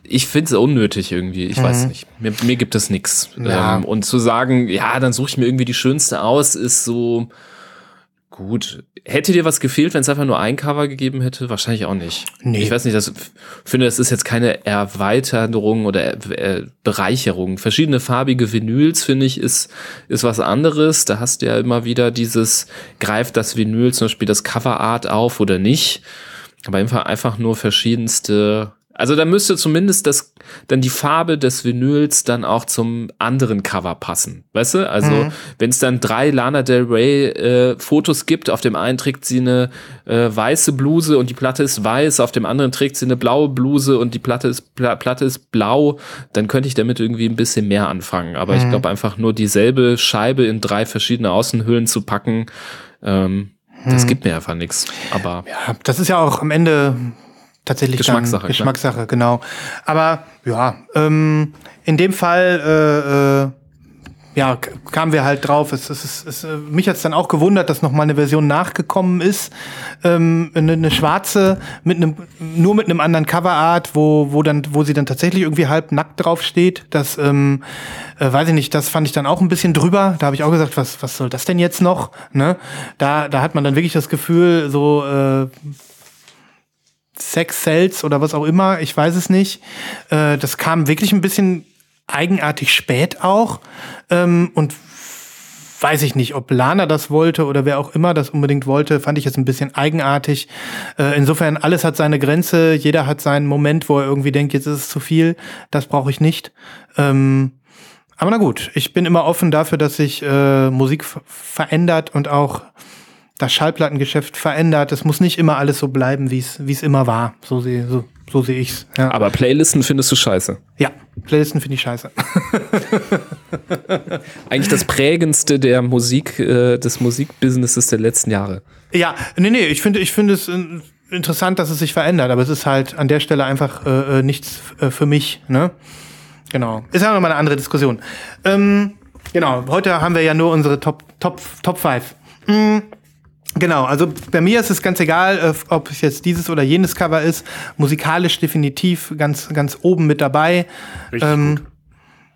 ich find's unnötig irgendwie, ich weiß nicht, mir, mir gibt es nix. Ja. Ähm, und zu sagen, ja, dann suche ich mir irgendwie die schönste aus, ist so, Gut. Hätte dir was gefehlt, wenn es einfach nur ein Cover gegeben hätte? Wahrscheinlich auch nicht. Nee. Ich weiß nicht, das finde, das ist jetzt keine Erweiterung oder äh, Bereicherung. Verschiedene farbige Vinyls, finde ich, ist, ist was anderes. Da hast du ja immer wieder dieses, greift das Vinyl zum Beispiel das Coverart auf oder nicht. Aber einfach, einfach nur verschiedenste also da müsste zumindest das dann die Farbe des Vinyls dann auch zum anderen Cover passen, weißt du? Also mhm. wenn es dann drei Lana Del Rey äh, Fotos gibt, auf dem einen trägt sie eine äh, weiße Bluse und die Platte ist weiß, auf dem anderen trägt sie eine blaue Bluse und die Platte ist Pla Platte ist blau, dann könnte ich damit irgendwie ein bisschen mehr anfangen. Aber mhm. ich glaube einfach nur dieselbe Scheibe in drei verschiedene Außenhüllen zu packen. Ähm, das mhm. gibt mir einfach nichts. Aber ja, das ist ja auch am Ende tatsächlich Geschmackssache. Geschmackssache, klar. genau. Aber ja, ähm, in dem Fall äh, äh, ja, kamen wir halt drauf. Es, es, es, es, äh, mich hat's dann auch gewundert, dass noch mal eine Version nachgekommen ist, ähm, eine, eine schwarze mit einem nur mit einem anderen Coverart, wo wo dann wo sie dann tatsächlich irgendwie halb nackt drauf steht. Das ähm, äh, weiß ich nicht. Das fand ich dann auch ein bisschen drüber. Da habe ich auch gesagt, was was soll das denn jetzt noch? Ne? Da da hat man dann wirklich das Gefühl, so äh, Sex Cells oder was auch immer, ich weiß es nicht. Äh, das kam wirklich ein bisschen eigenartig spät auch. Ähm, und weiß ich nicht, ob Lana das wollte oder wer auch immer das unbedingt wollte, fand ich jetzt ein bisschen eigenartig. Äh, insofern, alles hat seine Grenze, jeder hat seinen Moment, wo er irgendwie denkt, jetzt ist es zu viel, das brauche ich nicht. Ähm, aber na gut, ich bin immer offen dafür, dass sich äh, Musik verändert und auch das Schallplattengeschäft verändert. Es muss nicht immer alles so bleiben, wie es wie es immer war. So sehe so, so seh ich's. Ja. Aber Playlisten findest du scheiße. Ja, Playlisten finde ich scheiße. Eigentlich das prägendste der Musik äh, des Musikbusinesses der letzten Jahre. Ja, nee, nee, ich finde ich finde es interessant, dass es sich verändert, aber es ist halt an der Stelle einfach äh, äh nichts äh, für mich, ne? Genau. Ist ja nochmal eine andere Diskussion. Ähm, genau, heute haben wir ja nur unsere Top Top Top 5. Mhm. Genau, also bei mir ist es ganz egal, äh, ob es jetzt dieses oder jenes Cover ist. Musikalisch definitiv ganz, ganz oben mit dabei. Richtig ähm, gut.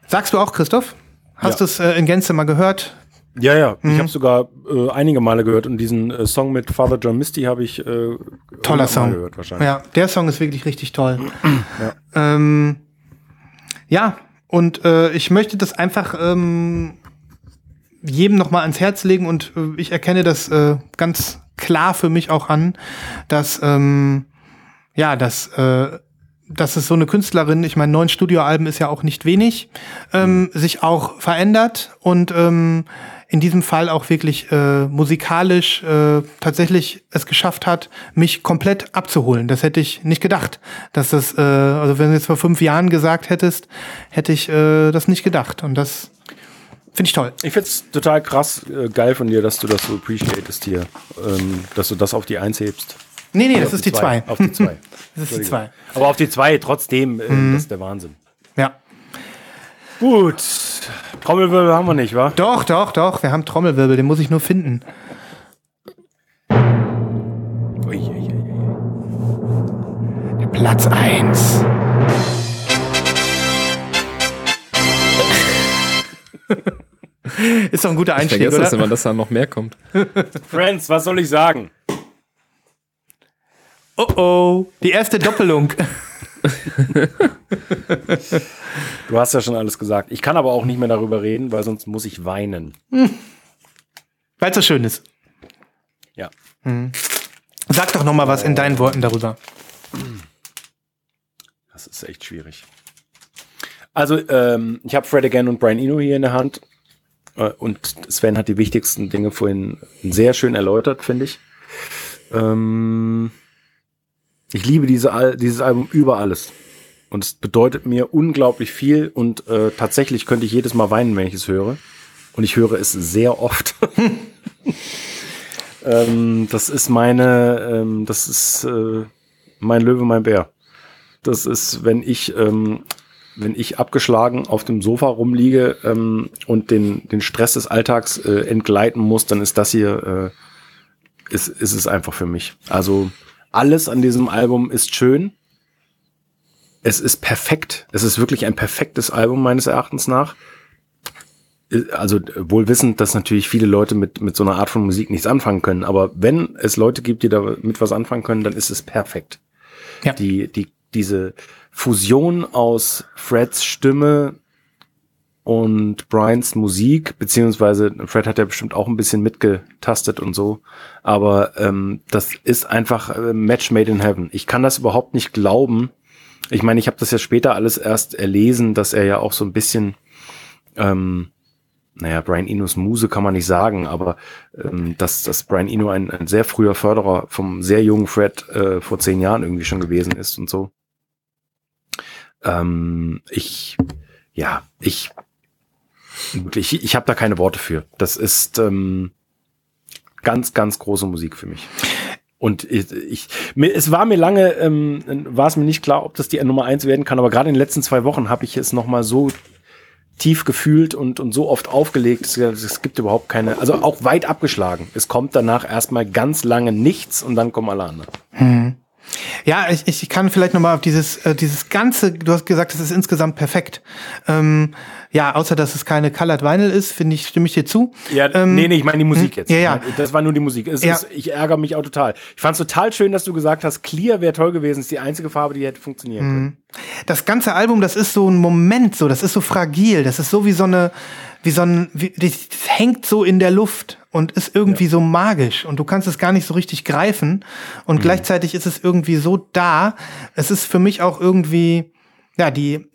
Sagst du auch, Christoph? Hast ja. du es äh, in Gänze mal gehört? Ja, ja, mhm. ich habe sogar äh, einige Male gehört und diesen äh, Song mit Father John Misty habe ich äh, toller Song gehört wahrscheinlich. Ja, der Song ist wirklich richtig toll. ja. Ähm, ja, und äh, ich möchte das einfach ähm, jedem noch mal ans Herz legen und äh, ich erkenne das äh, ganz klar für mich auch an, dass ähm, ja, dass äh, dass es so eine Künstlerin, ich meine, neun Studioalben ist ja auch nicht wenig, ähm, sich auch verändert und ähm, in diesem Fall auch wirklich äh, musikalisch äh, tatsächlich es geschafft hat, mich komplett abzuholen. Das hätte ich nicht gedacht, dass das, äh, also wenn du jetzt vor fünf Jahren gesagt hättest, hätte ich äh, das nicht gedacht. Und das Finde ich toll. Ich finde es total krass äh, geil von dir, dass du das so appreciatest hier. Ähm, dass du das auf die Eins hebst. Nee, nee, das ist die zwei. Auf die zwei. das ist die zwei. Aber auf die zwei trotzdem, äh, mhm. das ist der Wahnsinn. Ja. Gut. Trommelwirbel haben wir nicht, wa? Doch, doch, doch. Wir haben Trommelwirbel, den muss ich nur finden. Ui, ui, ui. Der Platz 1. Ist doch ein guter Einstieg, ich vergesse oder? das immer, dass da noch mehr kommt. Friends, was soll ich sagen? Oh oh, die erste Doppelung. du hast ja schon alles gesagt. Ich kann aber auch nicht mehr darüber reden, weil sonst muss ich weinen. Hm. Weil es so schön ist. Ja. Hm. Sag doch noch mal was in deinen Worten darüber. Das ist echt schwierig. Also, ähm, ich habe Fred Again und Brian Eno hier in der Hand. Äh, und Sven hat die wichtigsten Dinge vorhin sehr schön erläutert, finde ich. Ähm, ich liebe diese Al dieses Album über alles. Und es bedeutet mir unglaublich viel und äh, tatsächlich könnte ich jedes Mal weinen, wenn ich es höre. Und ich höre es sehr oft. ähm, das ist meine, ähm, das ist äh, mein Löwe, mein Bär. Das ist, wenn ich ähm, wenn ich abgeschlagen auf dem Sofa rumliege ähm, und den, den Stress des Alltags äh, entgleiten muss, dann ist das hier, äh, ist, ist es einfach für mich. Also alles an diesem Album ist schön. Es ist perfekt. Es ist wirklich ein perfektes Album meines Erachtens nach. äh, also wohl wissend, dass natürlich viele Leute mit, mit so einer Art von Musik nichts anfangen können. Aber wenn es Leute gibt, die damit was anfangen können, dann ist es perfekt. Ja. Die, die, diese Fusion aus Freds Stimme und Brians Musik, beziehungsweise Fred hat ja bestimmt auch ein bisschen mitgetastet und so, aber ähm, das ist einfach äh, Match made in heaven. Ich kann das überhaupt nicht glauben. Ich meine, ich habe das ja später alles erst erlesen, dass er ja auch so ein bisschen, ähm, naja, Brian Inos Muse kann man nicht sagen, aber ähm, dass, dass Brian Eno ein, ein sehr früher Förderer vom sehr jungen Fred äh, vor zehn Jahren irgendwie schon gewesen ist und so. Ähm, ich, ja, ich ich, ich habe da keine Worte für. Das ist ähm, ganz, ganz große Musik für mich. Und ich, ich mir, es war mir lange, ähm, war es mir nicht klar, ob das die Nummer eins werden kann, aber gerade in den letzten zwei Wochen habe ich es nochmal so tief gefühlt und, und so oft aufgelegt, es, es gibt überhaupt keine, also auch weit abgeschlagen. Es kommt danach erstmal ganz lange nichts und dann kommen alle anderen. Hm. Ja, ich, ich kann vielleicht nochmal auf dieses, äh, dieses ganze, du hast gesagt, es ist insgesamt perfekt. Ähm, ja, außer dass es keine Colored Vinyl ist, finde ich, stimme ich dir zu. Ja, ähm, nee, nee, ich meine die Musik hm, jetzt. Ja, ja. Das war nur die Musik. Ja. Ist, ich ärgere mich auch total. Ich fand es total schön, dass du gesagt hast, Clear wäre toll gewesen. Ist die einzige Farbe, die hätte funktionieren Mhm. können. Das ganze Album, das ist so ein Moment, so, das ist so fragil, das ist so wie so eine, wie so ein, wie, das hängt so in der Luft und ist irgendwie so magisch und du kannst es gar nicht so richtig greifen und gleichzeitig ist es irgendwie so da. Es ist für mich auch irgendwie, ja, die,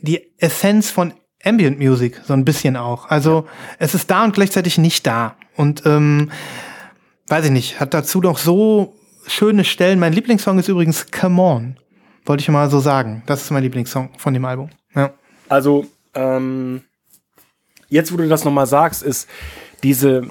die Essenz von Ambient Music, so ein bisschen auch. Also es ist da und gleichzeitig nicht da. Und ähm, weiß ich nicht, hat dazu noch so schöne Stellen. Mein Lieblingssong ist übrigens Come On. Wollte ich mal so sagen. Das ist mein Lieblingssong von dem Album. Ja. Also, ähm, jetzt, wo du das nochmal sagst, ist diese,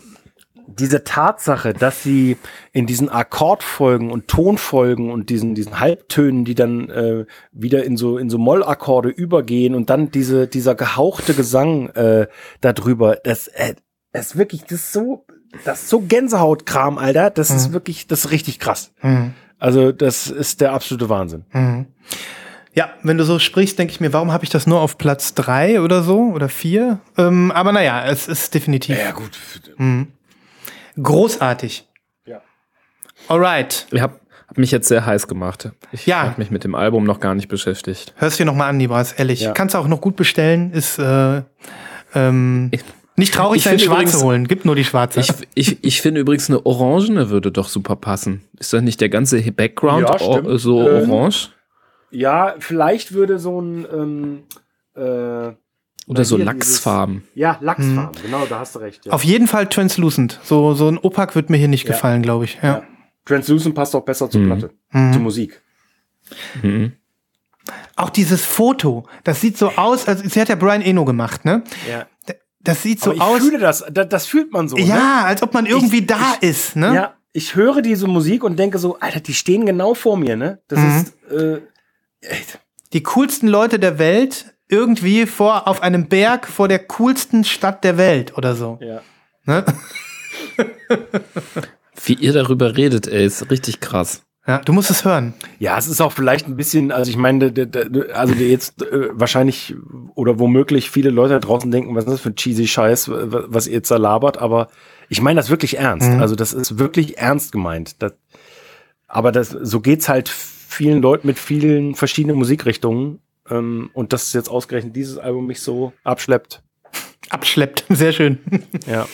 diese Tatsache, dass sie in diesen Akkordfolgen und Tonfolgen und diesen, diesen Halbtönen, die dann äh, wieder in so, in so Mollakkorde übergehen und dann diese, dieser gehauchte Gesang äh, darüber, das, äh, das ist wirklich, das ist so, das ist so Gänsehautkram, Alter. Das ist wirklich, das ist richtig krass. Mhm. Also, das ist der absolute Wahnsinn. Mhm. Ja, wenn du so sprichst, denke ich mir, warum habe ich das nur auf Platz drei oder so oder vier? Ähm, aber naja, es ist definitiv gut. großartig. Ja. Alright. Ich habe hab mich jetzt sehr heiß gemacht. Ich Ja. habe mich mit dem Album noch gar nicht beschäftigt. Hörst dir noch mal an, Nibras, ehrlich. Ja. Kannst du auch noch gut bestellen. Ist äh, ähm, Ich- nicht traurig ich sein, schwarze übrigens- holen. Gibt nur die schwarze. Ich, ich, ich finde übrigens eine Orangene würde doch super passen. Ist das nicht der ganze Background Ja, stimmt. o- so Ähm, orange? Ja, vielleicht würde so ein ähm, äh, Oder so hier Lachsfarben? ja Lachsfarben, genau, da hast du recht. Ja. Auf jeden Fall translucent. So, so ein Opak wird mir hier nicht Ja. gefallen, glaube ich. Ja. Ja. Translucent passt auch besser zur Mhm. Platte, Mhm. zur Musik. Mhm. Auch dieses Foto, das sieht so aus, als sie hat ja Brian Eno gemacht, ne? Ja. Das sieht so ich aus. fühle das, das, das fühlt man so. Ne? ja, als ob man irgendwie Ich- da ich- ist, ne? Ja, ich höre diese Musik und denke so, Alter, die stehen genau vor mir, ne? Das Mhm. ist äh. Die coolsten Leute der Welt irgendwie vor auf einem Berg vor der coolsten Stadt der Welt oder so. Ja. Ne? Wie ihr darüber redet, ey, ist richtig krass. Ja, du musst es hören. Ja, es ist auch vielleicht ein bisschen, also ich meine, also jetzt äh, wahrscheinlich oder womöglich viele Leute da draußen denken, was ist das für ein cheesy Scheiß, wa- was ihr jetzt da labert, aber ich meine das wirklich ernst. Mhm. Also das ist wirklich ernst gemeint. Das, aber das, so geht's halt vielen Leuten mit vielen verschiedenen Musikrichtungen. Ähm, und dass jetzt ausgerechnet dieses Album mich so abschleppt. Abschleppt. Sehr schön. Ja.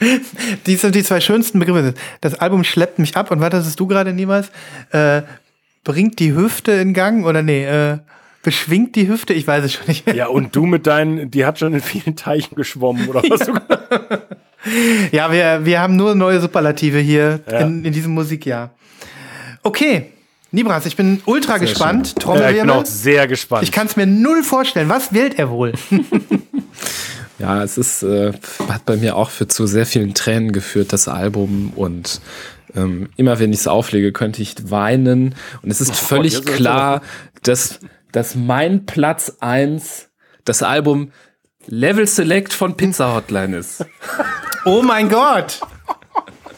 Die sind die zwei schönsten Begriffe. Das Album schleppt mich ab und was hattest du gerade niemals? Äh, bringt die Hüfte in Gang oder nee, äh, beschwingt die Hüfte? Ich weiß es schon nicht. Ja, und du mit deinen, die hat schon in vielen Teichen geschwommen, oder was du Ja, wir, wir haben nur neue Superlative hier Ja. in, in diesem Musikjahr. Okay, Nibras, ich bin ultra Sehr gespannt. Ja, ich bin Trommelwirbel. auch sehr gespannt. Ich kann es mir null vorstellen. Was wählt er wohl? Ja, es ist, äh, hat bei mir auch für zu sehr vielen Tränen geführt, das Album. Und ähm, immer wenn ich es auflege, könnte ich weinen. Und es ist völlig jetzt wird's klar, dass, dass mein Platz eins das Album Level Select von Pizza Hotline ist. oh mein Gott!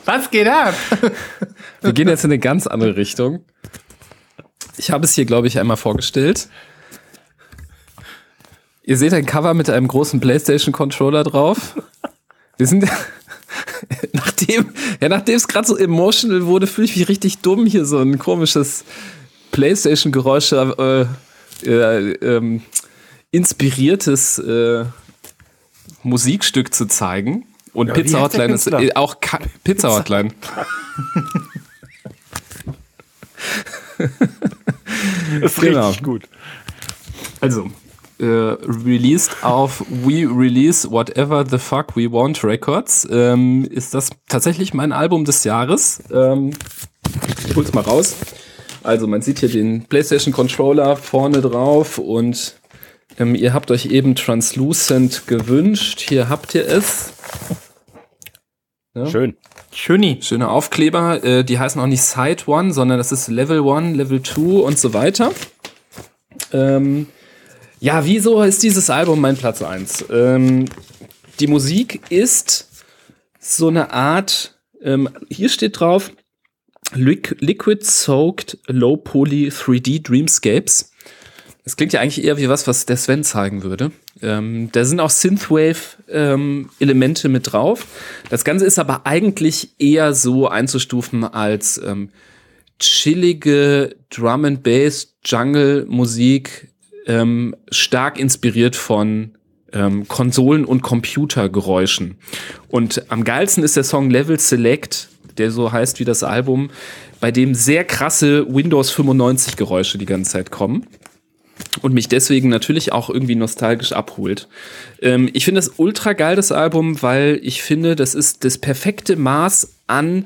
Was geht ab? Wir gehen jetzt in eine ganz andere Richtung. Ich habe es hier, glaube ich, einmal vorgestellt. Ihr seht ein Cover mit einem großen PlayStation-Controller drauf. Wir sind, nachdem, ja, nachdem es gerade so emotional wurde, fühle ich mich richtig dumm, hier so ein komisches PlayStation-Geräusch, äh, äh, ähm, inspiriertes äh, Musikstück zu zeigen. Und ja, Pizza Hotline ist auch Ka Pizza Hotline. das ist genau. richtig gut. Also, äh, released auf We Release Whatever the Fuck We Want Records. Ähm, ist das tatsächlich mein Album des Jahres. Ähm, ich hol's mal raus. Also man sieht hier den PlayStation Controller vorne drauf und ähm, ihr habt euch eben Translucent gewünscht. Hier habt ihr es. Ja. Schön. Schöni. Schöne Aufkleber. Äh, die heißen auch nicht Side One, sondern das ist Level One, Level Two und so weiter. Ähm, ja, wieso ist dieses Album mein Platz 1? Ähm, die Musik ist so eine Art, ähm, hier steht drauf, Liquid Soaked Low Poly 3D Dreamscapes. Das klingt ja eigentlich eher wie was, was der Sven zeigen würde. Ähm, da sind auch Synthwave-Elemente ähm, mit drauf. Das Ganze ist aber eigentlich eher so einzustufen als ähm, chillige Drum and Bass Jungle Musik ähm, stark inspiriert von ähm, Konsolen- und Computergeräuschen. Und am geilsten ist der Song Level Select, der so heißt wie das Album, bei dem sehr krasse Windows 95 Geräusche die ganze Zeit kommen und mich deswegen natürlich auch irgendwie nostalgisch abholt. Ähm, ich finde das ultra geil, das Album, weil ich finde, das ist das perfekte Maß an.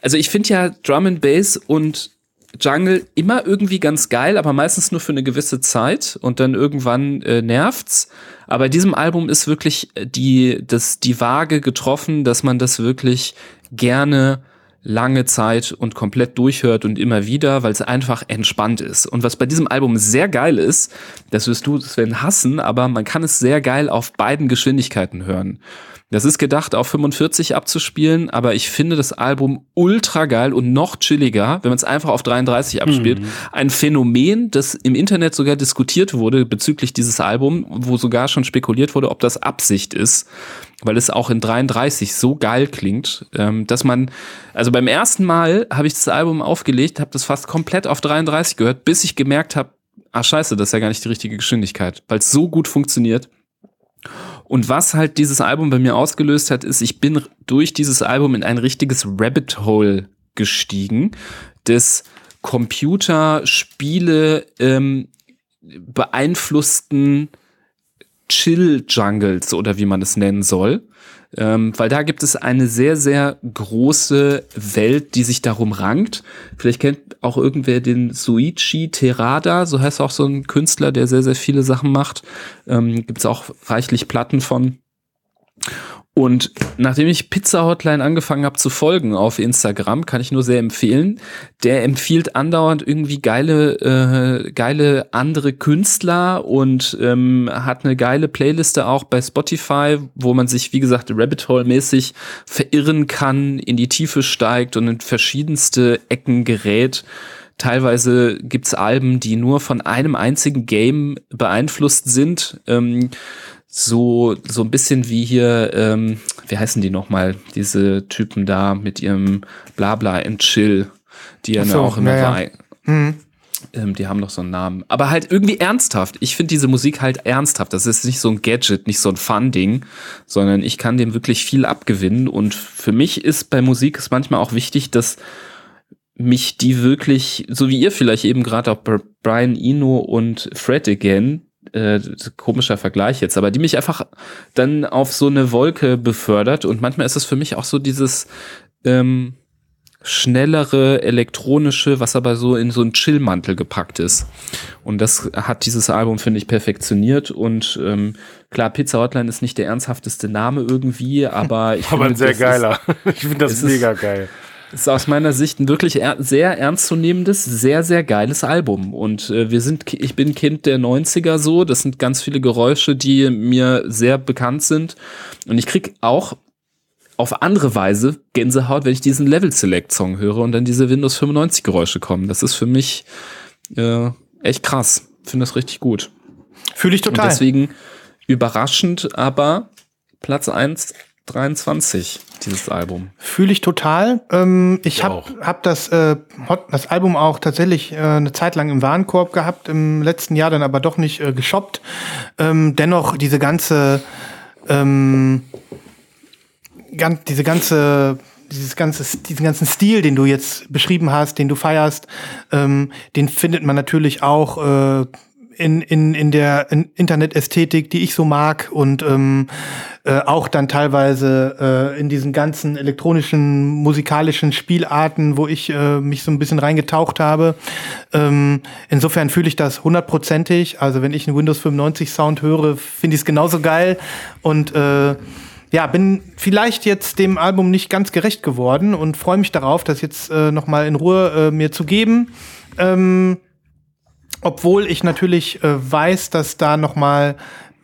Also ich finde ja Drum and Bass und Jungle immer irgendwie ganz geil, aber meistens nur für eine gewisse Zeit und dann irgendwann äh, nervt's. Aber diesem Album ist wirklich äh, die, das, die Waage getroffen, dass man das wirklich gerne lange Zeit und komplett durchhört und immer wieder, weil es einfach entspannt ist. Und was bei diesem Album sehr geil ist, das wirst du, Sven, hassen, aber man kann es sehr geil auf beiden Geschwindigkeiten hören. Das ist gedacht, auf 45 abzuspielen, aber ich finde das Album ultra geil und noch chilliger, wenn man es einfach auf 33 abspielt. Mhm. Ein Phänomen, das im Internet sogar diskutiert wurde bezüglich dieses Albums, wo sogar schon spekuliert wurde, ob das Absicht ist, weil es auch in 33 so geil klingt, ähm, dass man, also beim ersten Mal habe ich das Album aufgelegt, habe das fast komplett auf 33 gehört, bis ich gemerkt habe, ah scheiße, das ist ja gar nicht die richtige Geschwindigkeit, weil es so gut funktioniert. Und was halt dieses Album bei mir ausgelöst hat, ist, ich bin durch dieses Album in ein richtiges Rabbit Hole gestiegen, des Computerspiele ähm, beeinflussten Chill-Jungles oder wie man es nennen soll. Ähm, weil da gibt es eine sehr, sehr große Welt, die sich darum rankt. Vielleicht kennt auch irgendwer den Suichi Terada, so heißt auch so ein Künstler, der sehr, sehr viele Sachen macht. Ähm, gibt es auch reichlich Platten von. Und nachdem ich Pizza Hotline angefangen habe zu folgen auf Instagram, kann ich nur sehr empfehlen. Der empfiehlt andauernd irgendwie geile, äh, geile andere Künstler und ähm, hat eine geile Playliste auch bei Spotify, wo man sich, wie gesagt, Rabbit Hole mäßig verirren kann, in die Tiefe steigt und in verschiedenste Ecken gerät. Teilweise gibt's Alben, die nur von einem einzigen Game beeinflusst sind. Ähm, so, so ein bisschen wie hier, ähm, wie heißen die nochmal, diese Typen da mit ihrem Blabla and Chill, die ja so, auch immer ja, ja. Mhm. Ähm, die haben noch so einen Namen. Aber halt irgendwie ernsthaft. Ich finde diese Musik halt ernsthaft. Das ist nicht so ein Gadget, nicht so ein Fun-Ding, sondern ich kann dem wirklich viel abgewinnen. Und für mich ist bei Musik ist manchmal auch wichtig, dass mich die wirklich, so wie ihr vielleicht eben gerade auch Brian Eno und Fred Again, äh, komischer Vergleich jetzt, aber die mich einfach dann auf so eine Wolke befördert und manchmal ist es für mich auch so dieses ähm, schnellere elektronische, was aber so in so einen Chillmantel gepackt ist. Und das hat dieses Album, finde ich, perfektioniert. Und ähm, klar, Pizza Hotline ist nicht der ernsthafte Name irgendwie, aber ich aber finde, ein sehr geiler. Ist, ich finde das mega geil ist aus meiner Sicht ein wirklich er sehr ernstzunehmendes, sehr, sehr geiles Album. Und äh, wir sind, ich bin Kind der 90er so, das sind ganz viele Geräusche, die mir sehr bekannt sind. Und ich krieg auch auf andere Weise Gänsehaut, wenn ich diesen Level Select Song höre und dann diese Windows 95 Geräusche kommen. Das ist für mich äh, echt krass. Finde das richtig gut. Fühle ich total. Und deswegen überraschend, aber Platz 1, 23, dieses Album. Fühle ich total. Ähm, ich habe hab das, äh, das Album auch tatsächlich äh, eine Zeit lang im Warenkorb gehabt, im letzten Jahr dann aber doch nicht äh, geshoppt. Ähm, dennoch diese ganze, ähm, ganz, diese ganze dieses ganze, diesen ganzen Stil, den du jetzt beschrieben hast, den du feierst, ähm, den findet man natürlich auch äh, in, in, in der in Internetästhetik, die ich so mag und ähm, äh, auch dann teilweise äh, in diesen ganzen elektronischen, musikalischen Spielarten, wo ich äh, mich so ein bisschen reingetaucht habe. Ähm, insofern fühle ich das hundertprozentig. Also wenn ich einen Windows 95 Sound höre, finde ich es genauso geil und äh, ja, bin vielleicht jetzt dem Album nicht ganz gerecht geworden und freue mich darauf, das jetzt äh, noch mal in Ruhe äh, mir zu geben. Ähm, obwohl ich natürlich äh, weiß, dass da noch mal,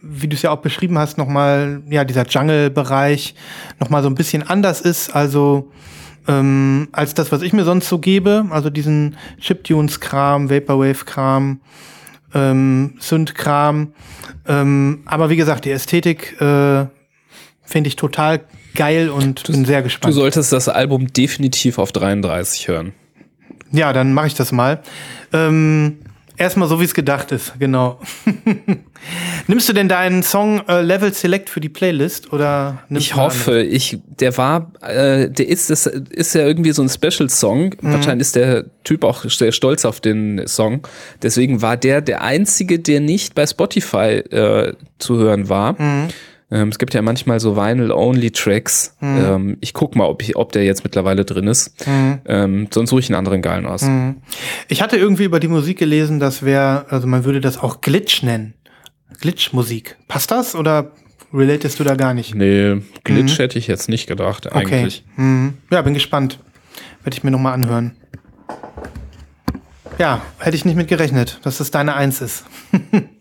wie du es ja auch beschrieben hast, noch mal ja dieser Jungle-Bereich noch mal so ein bisschen anders ist. Also ähm, als das, was ich mir sonst so gebe. Also diesen Chiptunes-Kram, Vaporwave-Kram, ähm, Synth-Kram. Ähm, aber wie gesagt, die Ästhetik äh, finde ich total geil und bin sehr Du gespannt. solltest das Album definitiv auf 33 hören. Ja, dann mache ich das mal. Ähm, erstmal so, wie es gedacht ist, genau. Nimmst du denn deinen Song äh, Level Select für die Playlist oder Ich hoffe, ich, der war, äh, der ist, das ist ja irgendwie so ein Special-Song. Mhm. Wahrscheinlich ist der Typ auch sehr stolz auf den Song. Deswegen war der der einzige, der nicht bei Spotify äh, zu hören war. Mhm. Ähm, es gibt ja manchmal so Vinyl-Only-Tracks. Mhm. Ähm, ich guck mal, ob, ich, ob der jetzt mittlerweile drin ist. Ähm, sonst suche ich einen anderen geilen aus. Mhm. Ich hatte irgendwie über die Musik gelesen, das wäre, also man würde das auch Glitch nennen. Glitch-Musik. Passt das oder relatest du da gar nicht? Nee, Glitch hätte ich jetzt nicht gedacht, eigentlich. Okay. Mhm. Ja, bin gespannt. Werde ich mir nochmal anhören. Ja, hätte ich nicht mit gerechnet, dass das deine Eins ist.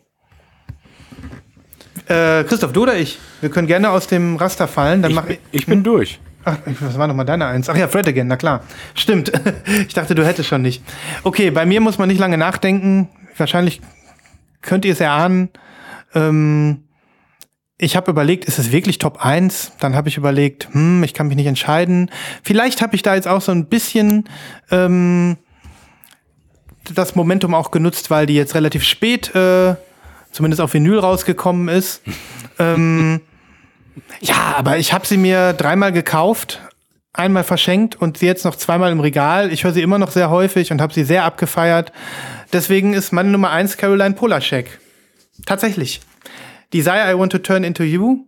äh, Christoph, du oder ich? Wir können gerne aus dem Raster fallen. Dann Ich, mach ich. ich bin durch. Ach, was war nochmal deine Eins? Ach ja, Fred again, na klar. Stimmt. Ich dachte, du hättest schon nicht. Okay, bei mir muss man nicht lange nachdenken. Wahrscheinlich könnt ihr es erahnen. Ähm, ich habe überlegt, ist es wirklich Top 1? Dann habe ich überlegt, hm, ich kann mich nicht entscheiden. Vielleicht habe ich da jetzt auch so ein bisschen ähm, das Momentum auch genutzt, weil die jetzt relativ spät, äh, zumindest auf Vinyl rausgekommen ist. ähm, ja, aber ich habe sie mir dreimal gekauft, einmal verschenkt und sie jetzt noch zweimal im Regal. Ich höre sie immer noch sehr häufig und habe sie sehr abgefeiert. Deswegen ist meine Nummer eins Caroline Polachek. Tatsächlich. Desire I Want to Turn Into You.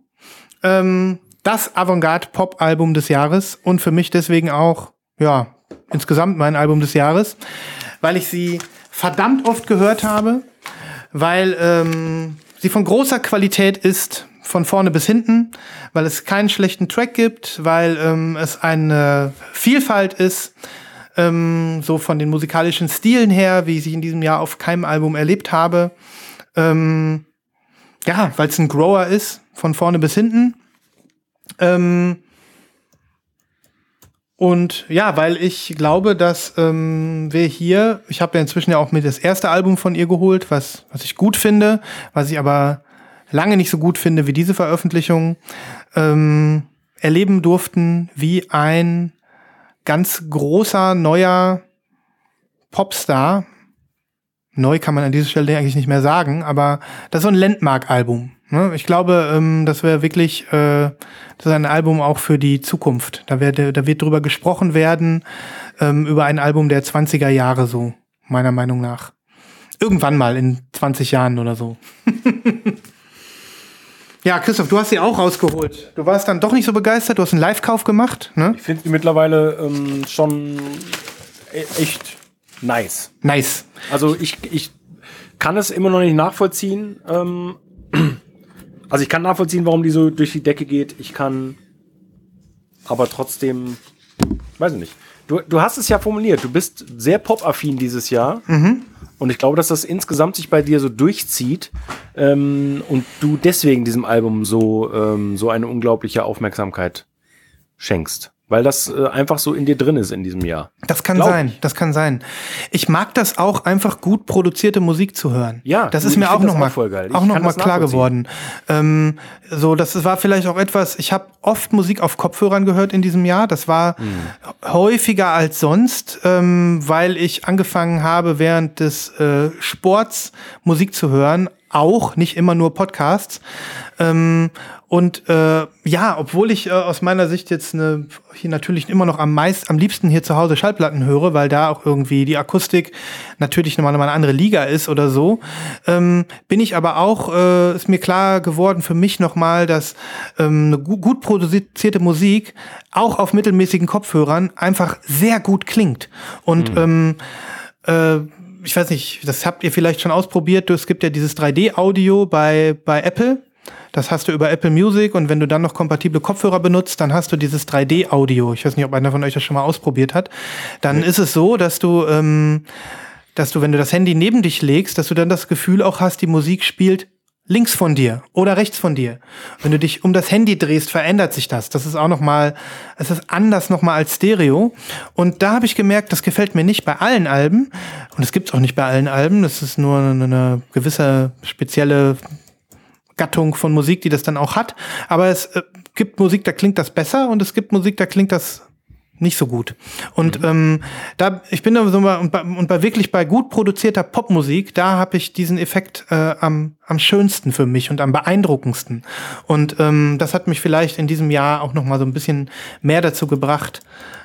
Ähm, das Avantgarde-Pop-Album des Jahres und für mich deswegen auch, ja, insgesamt mein Album des Jahres, weil ich sie verdammt oft gehört habe, weil ähm, sie von großer Qualität ist, von vorne bis hinten, weil es keinen schlechten Track gibt, weil ähm, es eine Vielfalt ist, ähm, so von den musikalischen Stilen her, wie ich sie in diesem Jahr auf keinem Album erlebt habe. Ähm, ja, weil es ein Grower ist, von vorne bis hinten. Ähm, und ja, weil ich glaube, dass ähm, wir hier, ich habe ja inzwischen ja auch mir das erste Album von ihr geholt, was, was ich gut finde, was ich aber lange nicht so gut finde wie diese Veröffentlichung, ähm, erleben durften, wie ein ganz großer, neuer Popstar, neu kann man an dieser Stelle eigentlich nicht mehr sagen, aber das ist so ein Landmark-Album. Ne? Ich glaube, ähm, das wäre wirklich äh, das ist ein Album auch für die Zukunft. Da, wird, da wird drüber gesprochen werden, ähm, über ein Album der 20er Jahre so, meiner Meinung nach. Irgendwann mal in 20 Jahren oder so. ja, Christoph, du hast sie auch rausgeholt. Du warst dann doch nicht so begeistert, du hast einen Live-Kauf gemacht, ne? Ich finde sie mittlerweile ähm, schon e- echt nice. Nice. Also ich, ich kann es immer noch nicht nachvollziehen. Ähm, also ich kann nachvollziehen, warum die so durch die Decke geht. Ich kann aber trotzdem, weiß ich nicht. Du, du hast es ja formuliert. Du bist sehr pop-affin dieses Jahr. Und ich glaube, dass das insgesamt sich bei dir so durchzieht ähm, und du deswegen diesem Album so, ähm, so eine unglaubliche Aufmerksamkeit schenkst. Weil das äh, einfach so in dir drin ist in diesem Jahr. Das kann Glaub sein, ich. das kann sein. Ich mag das auch, einfach gut produzierte Musik zu hören. Ja, das ist mir auch find das noch mal, auch auch noch mal klar geworden. Ähm, so, das war vielleicht auch etwas. Ich habe oft Musik auf Kopfhörern gehört in diesem Jahr. Das war Hm. häufiger als sonst, ähm, weil ich angefangen habe während des äh, Sports Musik zu hören. Auch nicht immer nur Podcasts. Ähm, und äh, ja, obwohl ich äh, aus meiner Sicht jetzt eine, hier natürlich immer noch am meist, am liebsten hier zu Hause Schallplatten höre, weil da auch irgendwie die Akustik natürlich nochmal eine andere Liga ist oder so, ähm, bin ich aber auch, äh, ist mir klar geworden für mich nochmal, dass ähm, eine gu gut produzierte Musik auch auf mittelmäßigen Kopfhörern einfach sehr gut klingt. Und ähm, äh, ich weiß nicht, das habt ihr vielleicht schon ausprobiert. Es gibt ja dieses 3D-Audio bei, bei Apple. Das hast du über Apple Music und wenn du dann noch kompatible Kopfhörer benutzt, dann hast du dieses 3D-Audio. Ich weiß nicht, ob einer von euch das schon mal ausprobiert hat. Dann ist es so, dass du, ähm, dass du, wenn du das Handy neben dich legst, dass du dann das Gefühl auch hast, die Musik spielt links von dir oder rechts von dir. Wenn du dich um das Handy drehst, verändert sich das. Das ist auch noch mal, es ist anders noch mal als Stereo. Und da habe ich gemerkt, das gefällt mir nicht bei allen Alben. Und es gibt's auch nicht bei allen Alben. Das ist nur eine, eine gewisse spezielle Gattung von Musik, die das dann auch hat. Aber es äh, gibt Musik, da klingt das besser und es gibt Musik, da klingt das nicht so gut. Und ähm, da, ich bin da so mal, und bei, und bei wirklich bei gut produzierter Popmusik, da habe ich diesen Effekt äh, am, am schönsten für mich und am beeindruckendsten. Und ähm, das hat mich vielleicht in diesem Jahr auch noch mal so ein bisschen mehr dazu gebracht,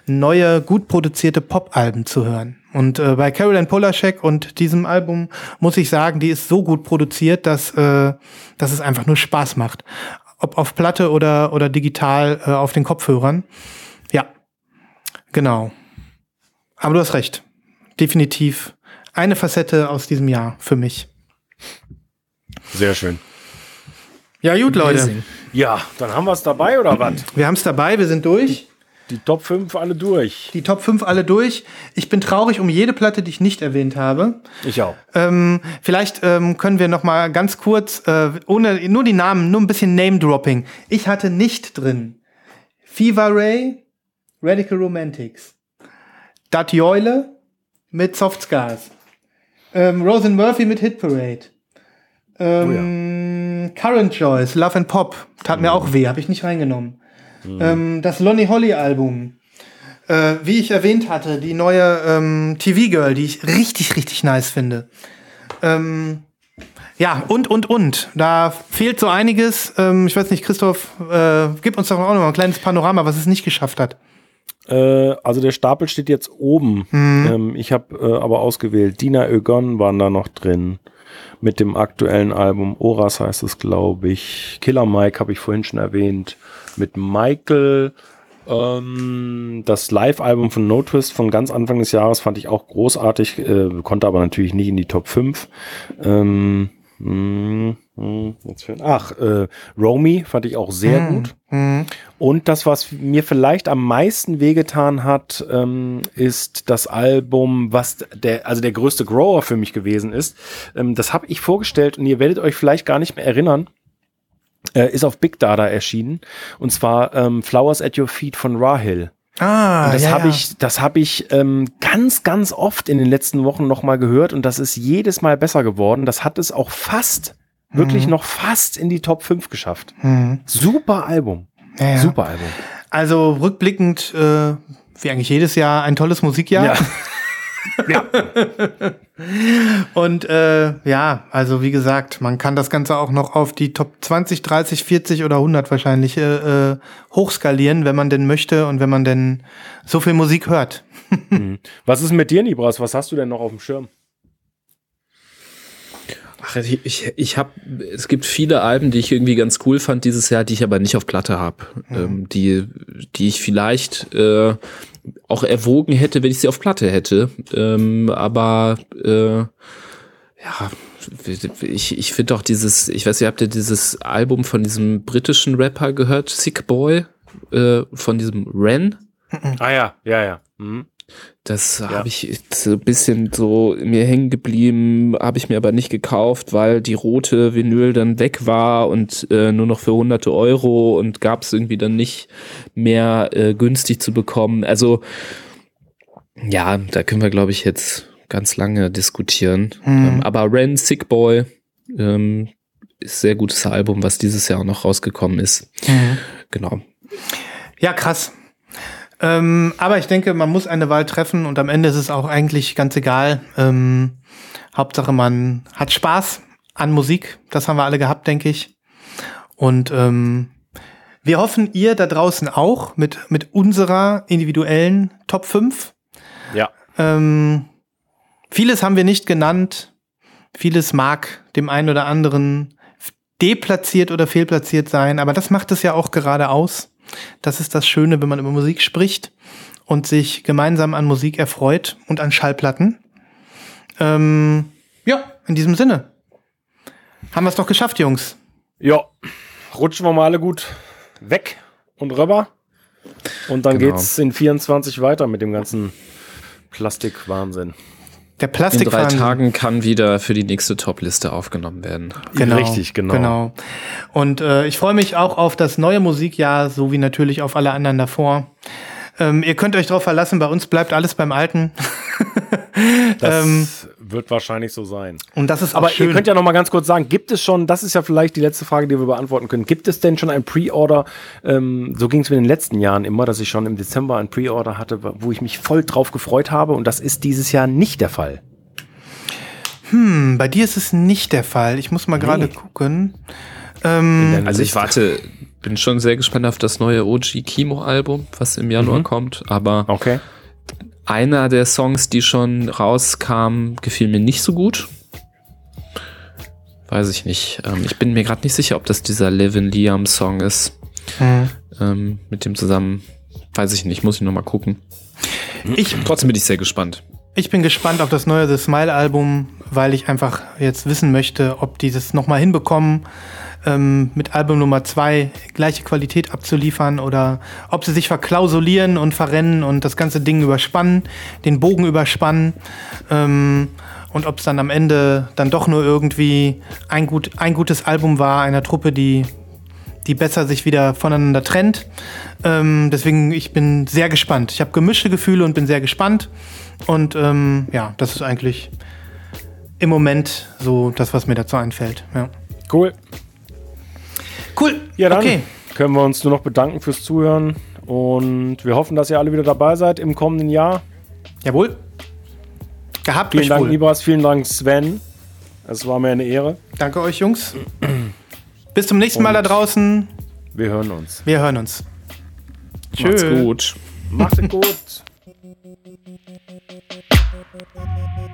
neue, gut produzierte Pop-Alben zu hören. Und äh, bei Caroline Polachek und diesem Album muss ich sagen, die ist so gut produziert, dass, äh, dass es einfach nur Spaß macht. Ob auf Platte oder, oder digital äh, auf den Kopfhörern. Genau. Aber du hast recht. Definitiv eine Facette aus diesem Jahr für mich. Sehr schön. Ja, gut, Leute. Ja, dann haben wir es dabei oder was? Wir haben es dabei, wir sind durch. Die Top 5 alle durch. Die Top 5 alle durch. Ich bin traurig um jede Platte, die ich nicht erwähnt habe. Ich auch. Ähm, vielleicht ähm, können wir noch mal ganz kurz, äh, ohne nur die Namen, nur ein bisschen Name-Dropping. Ich hatte nicht drin Fever Ray, Radical Romantics, Dat Joyle mit Soft Scars, ähm, Rosen Murphy mit Hit Parade, ähm, Current Choice, Love and Pop, tat mir auch weh, habe ich nicht reingenommen. Ähm, das Lonnie Holly Album, äh, wie ich erwähnt hatte, die neue ähm, TV Girl, die ich richtig, richtig nice finde. Ähm, ja, und, und, und. Da fehlt so einiges. Ähm, ich weiß nicht, Christoph, äh, gib uns doch auch noch mal ein kleines Panorama, was es nicht geschafft hat. Äh, also der Stapel steht jetzt oben. Ähm, ich habe äh, aber ausgewählt. Dina Ögon waren da noch drin. Mit dem aktuellen Album Oras heißt es, glaube ich. Killer Mike habe ich vorhin schon erwähnt. Mit Michael. Ähm, das Live-Album von No Twist von ganz Anfang des Jahres fand ich auch großartig, äh, konnte aber natürlich nicht in die Top 5. Ähm, jetzt fehlen- ach, äh, Romy fand ich auch sehr gut. Und das, was mir vielleicht am meisten wehgetan hat, ähm, ist das Album, was der, also der größte Grower für mich gewesen ist. Ähm, das habe ich vorgestellt und ihr werdet euch vielleicht gar nicht mehr erinnern. Äh, ist auf Big Data erschienen. Und zwar ähm, Flowers at Your Feet von Rahil. Ah, Und das ja, habe ja. ich, das habe ich ähm, ganz, ganz oft in den letzten Wochen nochmal gehört und das ist jedes Mal besser geworden. Das hat es auch fast, Mhm. wirklich noch fast in die Top 5 geschafft. Super Album. Ja. Super Album. Also rückblickend, äh, wie eigentlich jedes Jahr, ein tolles Musikjahr. Ja. Und äh, ja, also wie gesagt, man kann das Ganze auch noch auf die Top 20, 30, 40 oder 100 wahrscheinlich äh, äh, hochskalieren, wenn man denn möchte und wenn man denn so viel Musik hört. Was ist mit dir, Nibras? Was hast du denn noch auf dem Schirm? Ach, ich, ich, ich habe, es gibt viele Alben, die ich irgendwie ganz cool fand dieses Jahr, die ich aber nicht auf Platte habe, ähm, die, die ich vielleicht äh, auch erwogen hätte, wenn ich sie auf Platte hätte. Ähm, aber äh, ja, ich, ich finde auch dieses, ich weiß nicht, habt ihr dieses Album von diesem britischen Rapper gehört, Sick Boy, äh, von diesem Ren? Ah ja, ja, ja. Mhm. Das ja. habe ich so ein bisschen so mir hängen geblieben, habe ich mir aber nicht gekauft, weil die rote Vinyl dann weg war und äh, nur noch für hunderte Euro und gab es irgendwie dann nicht mehr äh, günstig zu bekommen. Also ja, da können wir, glaube ich, jetzt ganz lange diskutieren. Mhm. Ähm, aber Ren Sick Boy ähm, ist sehr gutes Album, was dieses Jahr auch noch rausgekommen ist. Mhm. Genau. Ja, krass. Ähm, aber ich denke, man muss eine Wahl treffen und am Ende ist es auch eigentlich ganz egal. Ähm, Hauptsache, man hat Spaß an Musik. Das haben wir alle gehabt, denke ich. Und ähm, wir hoffen, ihr da draußen auch mit, mit unserer individuellen Top 5. Ja. Ähm, vieles haben wir nicht genannt. Vieles mag dem einen oder anderen deplatziert oder fehlplatziert sein, aber das macht es ja auch gerade aus. Das ist das Schöne, wenn man über Musik spricht und sich gemeinsam an Musik erfreut und an Schallplatten. Ähm, ja, in diesem Sinne. Haben wir es doch geschafft, Jungs. Ja, rutschen wir mal alle gut weg und rüber. Und dann genau. geht's in 24 weiter mit dem ganzen Plastikwahnsinn. Der Plastik In drei Tagen kann wieder für die nächste Top-Liste aufgenommen werden. Genau, Richtig, genau. genau. Und äh, ich freue mich auch auf das neue Musikjahr, so wie natürlich auf alle anderen davor. Ähm, ihr könnt euch darauf verlassen, bei uns bleibt alles beim Alten. das ähm, wird wahrscheinlich so sein. Und das ist auch Aber schön. ihr könnt ja noch mal ganz kurz sagen, gibt es schon, das ist ja vielleicht die letzte Frage, die wir beantworten können, gibt es denn schon ein Pre-Order, ähm, so ging es mir in den letzten Jahren immer, dass ich schon im Dezember ein Pre-Order hatte, wo ich mich voll drauf gefreut habe und das ist dieses Jahr nicht der Fall. Hm, bei dir ist es nicht der Fall. Ich muss mal nee. gerade gucken. Ähm, also ich warte, bin schon sehr gespannt auf das neue OG Kimo Album, was im Januar mhm. kommt, aber okay. Einer der Songs, die schon rauskam, gefiel mir nicht so gut. Weiß ich nicht. Ähm, ich bin mir gerade nicht sicher, ob das dieser Levin Liam Song ist. Mhm. Ähm, mit dem zusammen, weiß ich nicht, muss ich noch mal gucken. Ich, Trotzdem bin ich sehr gespannt. Ich bin gespannt auf das neue The Smile Album, weil ich einfach jetzt wissen möchte, ob die das nochmal hinbekommen, ähm, mit Album Nummer zwei gleiche Qualität abzuliefern oder ob sie sich verklausulieren und verrennen und das ganze Ding überspannen, den Bogen überspannen ähm, und ob es dann am Ende dann doch nur irgendwie ein, gut, ein gutes Album war einer Truppe, die die besser sich wieder voneinander trennt. Ähm, deswegen, ich bin sehr gespannt. Ich habe gemischte Gefühle und bin sehr gespannt. Und ähm, ja, das ist eigentlich im Moment so das, was mir dazu einfällt. Ja. Cool. Cool. Ja, dann okay. können wir uns nur noch bedanken fürs Zuhören und wir hoffen, dass ihr alle wieder dabei seid im kommenden Jahr. Jawohl. Gehabt Vielen Dank, wohl. Ibras. Vielen Dank, Sven. Es war mir eine Ehre. Danke euch, Jungs. Bis zum nächsten und Mal da draußen. Wir hören uns. Wir hören uns. Tschüss. Macht's gut. Macht's gut.